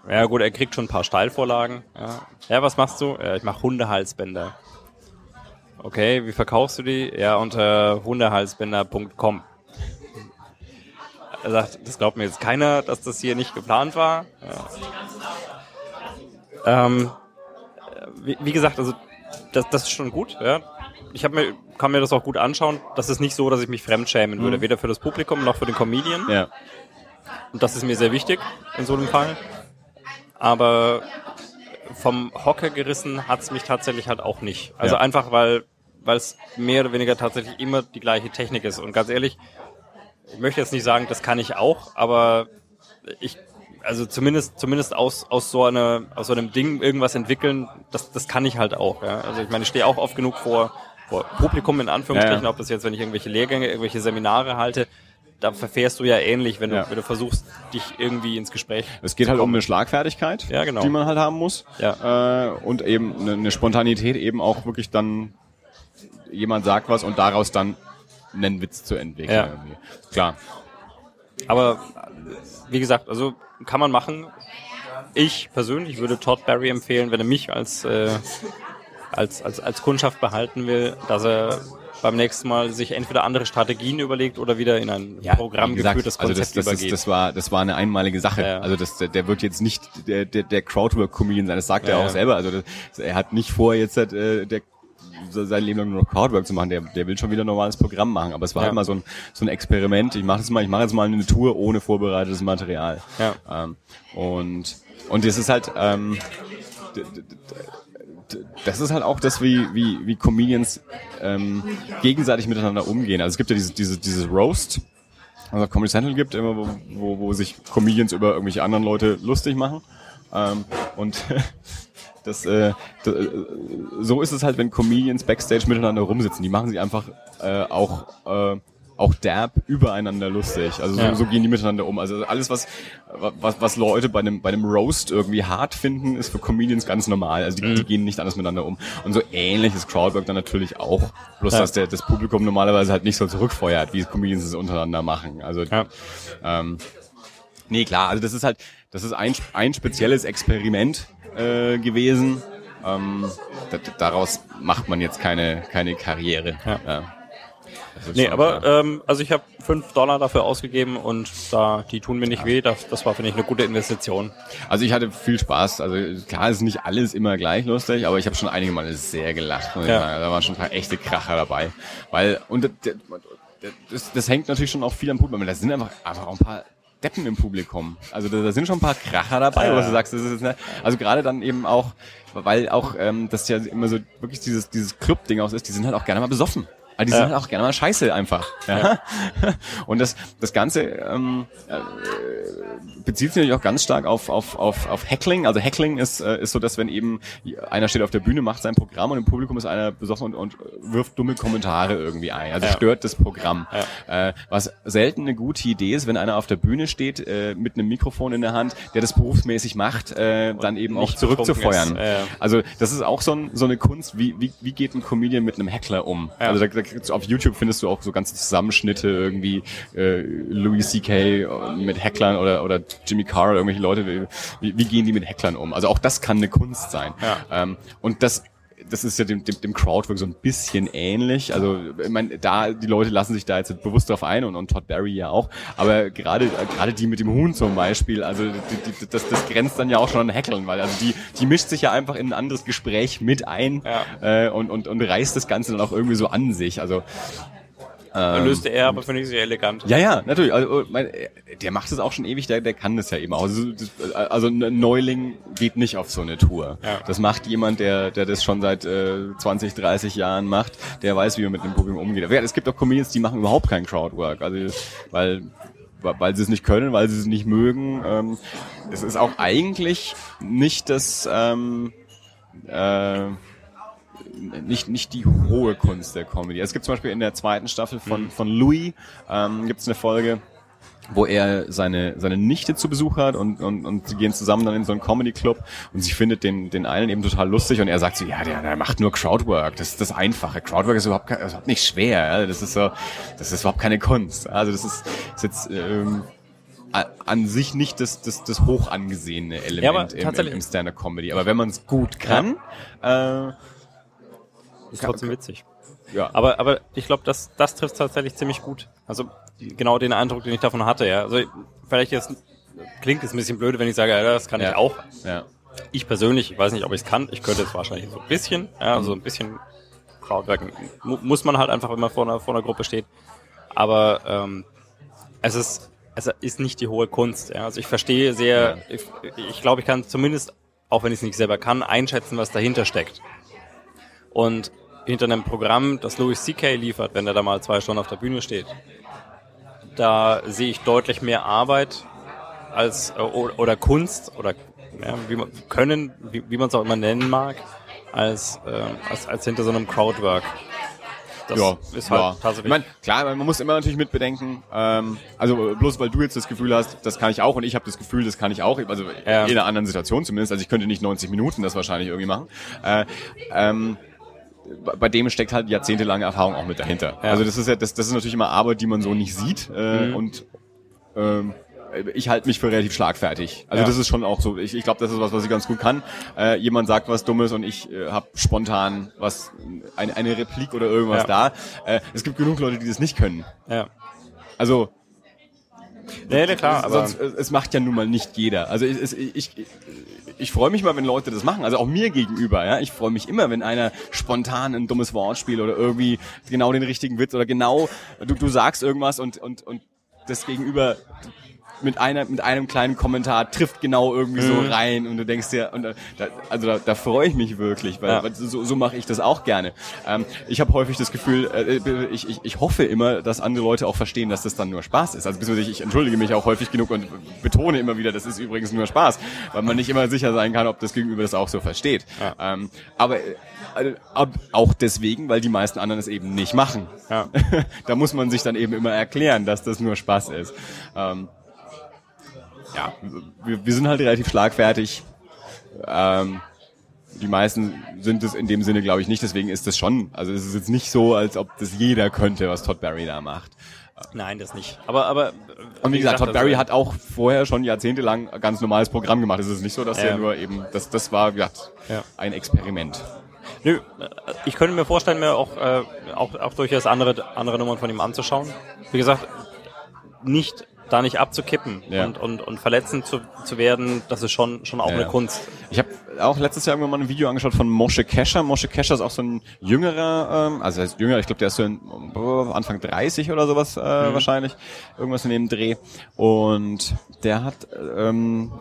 äh, ja gut, er kriegt schon ein paar Steilvorlagen. Ja, ja was machst du? Ja, ich mache Hundehalsbänder. Okay, wie verkaufst du die? Ja, unter hundehalsbänder.com. Er sagt, das glaubt mir jetzt keiner, dass das hier nicht geplant war. Ja. Ähm, wie, wie, gesagt, also das, das ist schon gut. Ja. Ich mir, kann mir das auch gut anschauen. Das ist nicht so, dass ich mich fremdschämen würde, mhm. weder für das Publikum noch für den Comedian.
Ja.
Und das ist mir sehr wichtig in so einem Fall. Aber vom Hocker gerissen hat's mich tatsächlich halt auch nicht. Also ja. einfach, weil weil es mehr oder weniger tatsächlich immer die gleiche Technik ist. Und ganz ehrlich, ich möchte jetzt nicht sagen, das kann ich auch, aber ich, also zumindest, zumindest aus, aus so einer, aus so einem Ding irgendwas entwickeln, das, das kann ich halt auch, ja. Also ich meine, ich stehe auch oft genug vor, vor Publikum in Anführungsstrichen, ja, ja. ob das jetzt, wenn ich irgendwelche Lehrgänge, irgendwelche Seminare halte, da verfährst du ja ähnlich, wenn du, ja. wenn du versuchst, dich irgendwie ins Gespräch
Es geht halt um eine Schlagfertigkeit,
ja, genau.
die man halt haben muss.
Ja.
Äh, und eben eine, eine Spontanität eben auch wirklich dann jemand sagt was und daraus dann einen Witz zu entwickeln.
Ja.
Irgendwie. Klar.
Aber wie gesagt, also kann man machen. Ich persönlich würde Todd Barry empfehlen, wenn er mich als, äh, als, als, als Kundschaft behalten will, dass er beim nächsten Mal sich entweder andere Strategien überlegt oder wieder in ein ja, Programm
gesagt, geführtes Konzept also das, das übergeht. Ist, das war das war eine einmalige Sache. Ja. Also das der wird jetzt nicht der der, der Crowdwork Comedian sein. Das sagt er auch selber. Also das, er hat nicht vor jetzt äh, der sein Leben lang nur noch Crowdwork zu machen, der, der will schon wieder ein normales Programm machen. Aber es war ja. halt mal so ein, so ein Experiment. Ich mache das mal, ich mache jetzt mal eine Tour ohne vorbereitetes Material. Ja. Ähm, und und es ist halt ähm, das ist halt auch das, wie, wie, wie Comedians ähm, gegenseitig miteinander umgehen. Also es gibt ja dieses, dieses, dieses Roast, also Comedy Central gibt, immer wo, wo, wo sich Comedians über irgendwelche anderen Leute lustig machen. Ähm, und [laughs] das, äh, das, äh, so ist es halt, wenn Comedians backstage miteinander rumsitzen. Die machen sich einfach äh, auch äh, auch derb übereinander lustig. Also so, ja. so gehen die miteinander um. Also alles, was, was, was Leute bei einem, bei einem Roast irgendwie hart finden, ist für Comedians ganz normal. Also die, mhm. die gehen nicht anders miteinander um. Und so ähnlich ist Crowdwork dann natürlich auch. Bloß, ja. dass der, das Publikum normalerweise halt nicht so zurückfeuert, wie Comedians es untereinander machen. Also, ja. ähm, nee, klar, also das ist halt, das ist ein, ein spezielles Experiment äh, gewesen. Ähm, daraus macht man jetzt keine, keine Karriere. Ja. ja.
Nee, aber ähm, also ich habe fünf Dollar dafür ausgegeben und da die tun mir nicht ja. weh. Das, das war, finde ich, eine gute Investition.
Also ich hatte viel Spaß. Also klar ist nicht alles immer gleich lustig, aber ich habe schon einige Male sehr gelacht. Ja. Da waren schon ein paar echte Kracher dabei. Weil, und das, das hängt natürlich schon auch viel am Publikum. Da sind einfach, einfach auch ein paar Deppen im Publikum. Also da, da sind schon ein paar Kracher dabei, ja. wo du sagst, das ist ne, also gerade dann eben auch, weil auch ähm, das ja immer so wirklich dieses dieses Club-Ding aus ist, die sind halt auch gerne mal besoffen. Aber die sind halt auch gerne mal scheiße einfach. Ja. [laughs] Und das, das Ganze ähm, äh, bezieht sich natürlich auch ganz stark auf, auf, auf, auf Heckling. Also Heckling ist, äh, ist so, dass wenn eben einer steht auf der Bühne, macht sein Programm und im Publikum ist einer besoffen und, und wirft dumme Kommentare irgendwie ein. Also ja. stört das Programm. Ja. Äh, was selten eine gute Idee ist, wenn einer auf der Bühne steht äh, mit einem Mikrofon in der Hand, der das berufsmäßig macht, äh, dann eben auch zurückzufeuern. Also das ist auch so, ein, so eine Kunst, wie, wie, wie geht ein Comedian mit einem Heckler um? Also da, auf YouTube findest du auch so ganze Zusammenschnitte irgendwie äh, Louis C.K. mit Hecklern oder, oder Jimmy Carr oder irgendwelche Leute, wie, wie gehen die mit Hecklern um? Also auch das kann eine Kunst sein. Ja. Ähm, und das das ist ja dem, dem, dem Crowdwork so ein bisschen ähnlich. Also ich meine, da die Leute lassen sich da jetzt bewusst drauf ein und, und Todd Barry ja auch. Aber gerade gerade die mit dem Huhn zum Beispiel, also die, die, das, das grenzt dann ja auch schon an Hackeln, weil also die die mischt sich ja einfach in ein anderes Gespräch mit ein ja. äh, und, und und reißt das Ganze dann auch irgendwie so an sich. Also
ähm, löste er, aber finde ich sehr elegant.
Ja, ja, natürlich. Also, mein, der macht es auch schon ewig, der, der kann das ja eben auch. Also, also ein Neuling geht nicht auf so eine Tour. Ja. Das macht jemand, der, der das schon seit äh, 20, 30 Jahren macht, der weiß, wie man mit einem Publikum umgeht. Es gibt auch Comedians, die machen überhaupt kein Crowdwork. Also, weil weil sie es nicht können, weil sie es nicht mögen. Ähm, es ist auch eigentlich nicht das ähm, äh, nicht, nicht die hohe Kunst der Comedy. Es gibt zum Beispiel in der zweiten Staffel von, mhm. von Louis, ähm, gibt es eine Folge, wo er seine, seine Nichte zu Besuch hat und, und, und sie gehen zusammen dann in so einen Comedy-Club und sie findet den, den einen eben total lustig und er sagt so, ja, der, der macht nur Crowdwork, das ist das Einfache. Crowdwork ist überhaupt, ist überhaupt nicht schwer, das ist so, das ist überhaupt keine Kunst. Also das ist, ist jetzt, ähm, an sich nicht das, das, das hoch angesehene Element ja, im, im, im Stand-Up-Comedy. Aber wenn man es gut kann, ja. äh,
ist trotzdem witzig. Ja. Aber, aber ich glaube, das, das trifft tatsächlich ziemlich gut. Also genau den Eindruck, den ich davon hatte, ja. Also vielleicht jetzt klingt es ein bisschen blöd, wenn ich sage, ja, das kann ja. ich auch. Ja. Ich persönlich, ich weiß nicht, ob ich es kann. Ich könnte es wahrscheinlich so ein bisschen, ja, so ein bisschen Crowdworken. Muss man halt einfach, wenn man vor einer, vor einer Gruppe steht. Aber ähm, es ist es ist nicht die hohe Kunst. Ja. Also ich verstehe sehr, ja. ich, ich glaube, ich kann zumindest, auch wenn ich es nicht selber kann, einschätzen, was dahinter steckt. Und hinter einem Programm, das Louis C.K. liefert, wenn er da mal zwei Stunden auf der Bühne steht, da sehe ich deutlich mehr Arbeit als äh, oder Kunst oder ja, wie man können, wie, wie man es auch immer nennen mag, als, äh, als, als hinter so einem Crowdwork.
Das ja, ist halt ja. tatsächlich. Ich meine, klar, man muss immer natürlich mitbedenken, ähm, also bloß weil du jetzt das Gefühl hast, das kann ich auch und ich habe das Gefühl, das kann ich auch, also ja. in einer anderen Situation zumindest, also ich könnte nicht 90 Minuten das wahrscheinlich irgendwie machen. Äh, ähm, bei dem steckt halt jahrzehntelange Erfahrung auch mit dahinter. Ja. Also das ist ja, das, das ist natürlich immer Arbeit, die man so nicht sieht äh, mhm. und ähm, ich halte mich für relativ schlagfertig. Also ja. das ist schon auch so. Ich, ich glaube, das ist was, was ich ganz gut kann. Äh, jemand sagt was Dummes und ich äh, habe spontan was eine, eine Replik oder irgendwas ja. da. Äh, es gibt genug Leute, die das nicht können.
Ja.
Also
Nee, nee, klar,
aber sonst, es macht ja nun mal nicht jeder. Also ich, ich, ich, ich freue mich mal, wenn Leute das machen. Also auch mir gegenüber. Ja, ich freue mich immer, wenn einer spontan ein dummes Wortspiel oder irgendwie genau den richtigen Witz oder genau du, du sagst irgendwas und und und das Gegenüber mit einer mit einem kleinen Kommentar trifft genau irgendwie mhm. so rein und du denkst dir und da, also da, da freue ich mich wirklich weil, ja. weil so, so mache ich das auch gerne ähm, ich habe häufig das Gefühl äh, ich, ich, ich hoffe immer dass andere Leute auch verstehen dass das dann nur Spaß ist also beziehungsweise ich entschuldige mich auch häufig genug und betone immer wieder das ist übrigens nur Spaß weil man nicht immer sicher sein kann ob das Gegenüber das auch so versteht ja. ähm, aber äh, auch deswegen, weil die meisten anderen es eben nicht machen. Ja. [laughs] da muss man sich dann eben immer erklären, dass das nur Spaß ist. Ähm, ja, wir, wir sind halt relativ schlagfertig. Ähm, die meisten sind es in dem Sinne, glaube ich, nicht. Deswegen ist das schon, also es ist jetzt nicht so, als ob das jeder könnte, was Todd Barry da macht.
Nein, das nicht. Aber, aber.
Und wie gesagt, Todd Barry also, hat auch vorher schon jahrzehntelang ein ganz normales Programm gemacht. Es ist nicht so, dass ja. er nur eben, das, das war, ja, ja. ein Experiment.
Nö, ich könnte mir vorstellen, mir auch, äh, auch, auch durchaus andere, andere Nummern von ihm anzuschauen. Wie gesagt, nicht da nicht abzukippen ja. und, und, und verletzend zu, zu werden, das ist schon, schon auch ja. eine Kunst.
Ich habe auch letztes Jahr irgendwann mal ein Video angeschaut von Moshe Kescher. Moshe Kescher ist auch so ein jüngerer, ähm, also er ist jünger, ich glaube, der ist so in, Anfang 30 oder sowas äh, mhm. wahrscheinlich, irgendwas in dem Dreh. Und der hat, ähm,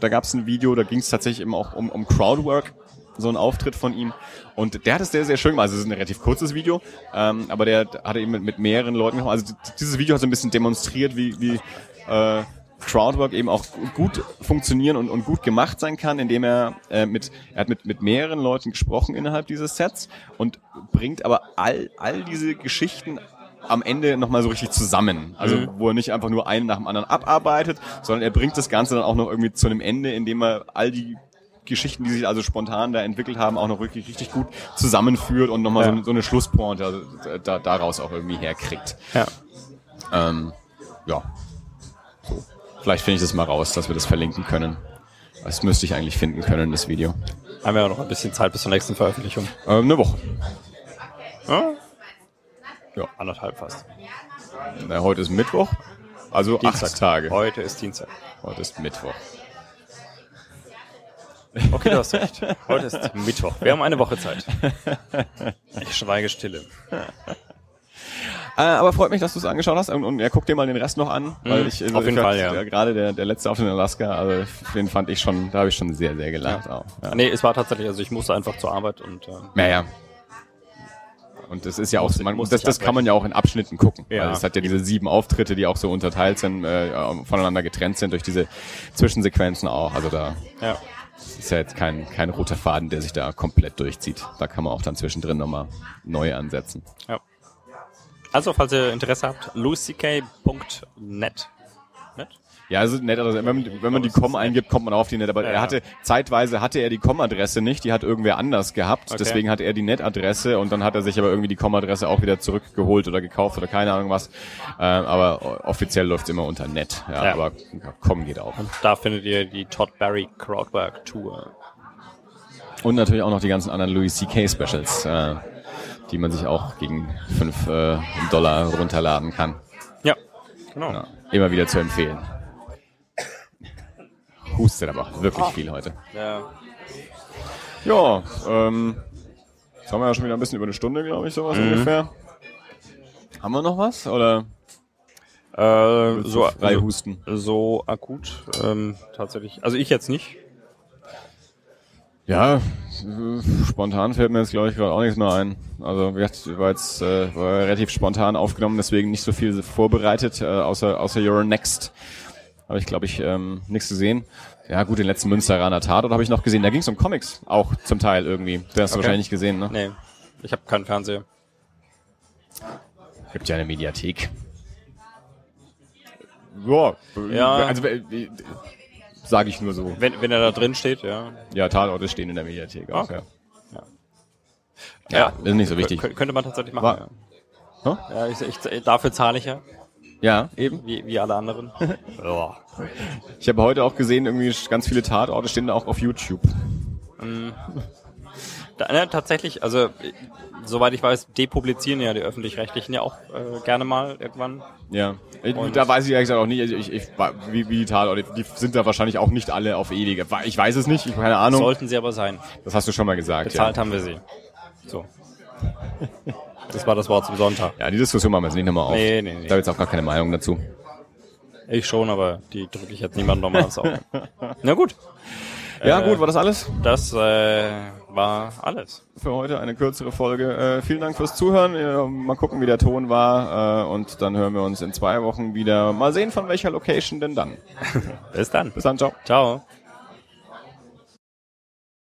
da gab es ein Video, da ging es tatsächlich eben auch um, um Crowdwork so ein Auftritt von ihm. Und der hat es sehr, sehr schön gemacht. Also es ist ein relativ kurzes Video, ähm, aber der hat eben mit, mit mehreren Leuten gemacht. Also dieses Video hat so ein bisschen demonstriert, wie, wie äh, Crowdwork eben auch gut funktionieren und, und gut gemacht sein kann, indem er äh, mit, er hat mit, mit mehreren Leuten gesprochen innerhalb dieses Sets und bringt aber all, all diese Geschichten am Ende nochmal so richtig zusammen. Also mhm. wo er nicht einfach nur einen nach dem anderen abarbeitet, sondern er bringt das Ganze dann auch noch irgendwie zu einem Ende, indem er all die Geschichten, die sich also spontan da entwickelt haben, auch noch wirklich richtig gut zusammenführt und nochmal ja. so, so eine Schlusspointe also, da, daraus auch irgendwie herkriegt.
Ja.
Ähm, ja. So. Vielleicht finde ich das mal raus, dass wir das verlinken können. Das müsste ich eigentlich finden können, das Video.
Haben wir ja noch ein bisschen Zeit bis zur nächsten Veröffentlichung.
Ähm, eine Woche.
Ja? Ja. Anderthalb fast.
Na, heute ist Mittwoch. Also Dienstag. acht Tage.
Heute ist Dienstag.
Heute ist Mittwoch.
Okay, du hast recht. Heute ist Mittwoch. Wir haben eine Woche Zeit. Ich schweige stille.
Äh, aber freut mich, dass du es angeschaut hast und, und ja, guck dir mal den Rest noch an, weil mhm. ich
also auf jeden Fall ja.
ja gerade der der letzte auf in Alaska, also den fand ich schon, da habe ich schon sehr sehr gelacht ja. auch.
Ja. Nee, es war tatsächlich, also ich musste einfach zur Arbeit und äh,
naja. Und das ist ja auch, man, das, das kann man ja auch in Abschnitten gucken. Ja. Es hat ja diese sieben Auftritte, die auch so unterteilt sind, äh, voneinander getrennt sind durch diese Zwischensequenzen auch. Also da
ja
ist ja jetzt kein, kein roter Faden, der sich da komplett durchzieht. Da kann man auch dann zwischendrin nochmal neu ansetzen.
Ja. Also, falls ihr Interesse habt, lucyk.net.
Ja, also nett, also wenn man, wenn man die Com eingibt, kommt man auf die Net. Aber ja, er hatte, zeitweise hatte er die Com-Adresse nicht, die hat irgendwer anders gehabt. Okay. Deswegen hat er die Net-Adresse und dann hat er sich aber irgendwie die Com-Adresse auch wieder zurückgeholt oder gekauft oder keine Ahnung was. Äh, aber offiziell läuft's immer unter Net. Ja, ja. aber Com geht auch.
Und da findet ihr die Todd Barry Crowdwork Tour.
Und natürlich auch noch die ganzen anderen Louis C.K. Specials, äh, die man sich auch gegen fünf äh, Dollar runterladen kann.
Ja, genau. Ja,
immer wieder zu empfehlen hustet aber wirklich oh. viel heute.
Ja.
Ja, ähm, jetzt haben wir ja schon wieder ein bisschen über eine Stunde, glaube ich, sowas mhm. ungefähr. Haben wir noch was? Oder?
Äh, so,
frei so, husten.
so akut, ähm, tatsächlich. Also ich jetzt nicht.
Ja, spontan fällt mir jetzt glaube ich gerade auch nichts mehr ein. Also war jetzt äh, war relativ spontan aufgenommen, deswegen nicht so viel vorbereitet, äh, außer außer Your Next habe ich, glaube ich, ähm, nichts gesehen. Ja, gut, den letzten Münsteraner Tatort habe ich noch gesehen. Da ging es um Comics, auch zum Teil irgendwie. Du hast okay. wahrscheinlich nicht gesehen, ne?
Nee, ich habe keinen Fernseher.
Gibt ja eine Mediathek. Ja, ja. also äh, sage ich nur so.
Wenn, wenn er da drin steht, ja.
Ja, Tatorte stehen in der Mediathek auch,
okay.
ja. Ja, ja, ist nicht so wichtig.
Könnte man tatsächlich machen, War, ja. Huh? Ja, ich, ich, dafür zahle ich ja.
Ja, eben.
Wie, wie alle anderen. [laughs]
ja. Ich habe heute auch gesehen, irgendwie ganz viele Tatorte stehen da auch auf YouTube.
Mm. Da, ne, tatsächlich, also soweit ich weiß, depublizieren ja die öffentlich-rechtlichen ja auch äh, gerne mal irgendwann.
Ja, Und da weiß ich ehrlich gesagt auch nicht, ich, ich, wie, wie die Tatorte, die sind da wahrscheinlich auch nicht alle auf ewige. Ich weiß es nicht, ich keine Ahnung.
Sollten sie aber sein.
Das hast du schon mal gesagt.
Bezahlt ja. haben wir sie. So. [laughs] Das war das Wort zum Sonntag.
Ja, die Diskussion machen wir jetzt nicht nochmal auf. Nee, nee, nee. Da habe jetzt auch gar keine Meinung dazu.
Ich schon, aber die drücke ich jetzt niemandem nochmal aufs Auge. [laughs] Na gut.
Ja, äh, gut, war das alles?
Das äh, war alles.
Für heute eine kürzere Folge. Äh, vielen Dank fürs Zuhören. Äh, mal gucken, wie der Ton war. Äh, und dann hören wir uns in zwei Wochen wieder. Mal sehen, von welcher Location denn dann. [laughs]
Bis dann.
Bis dann, ciao.
Ciao.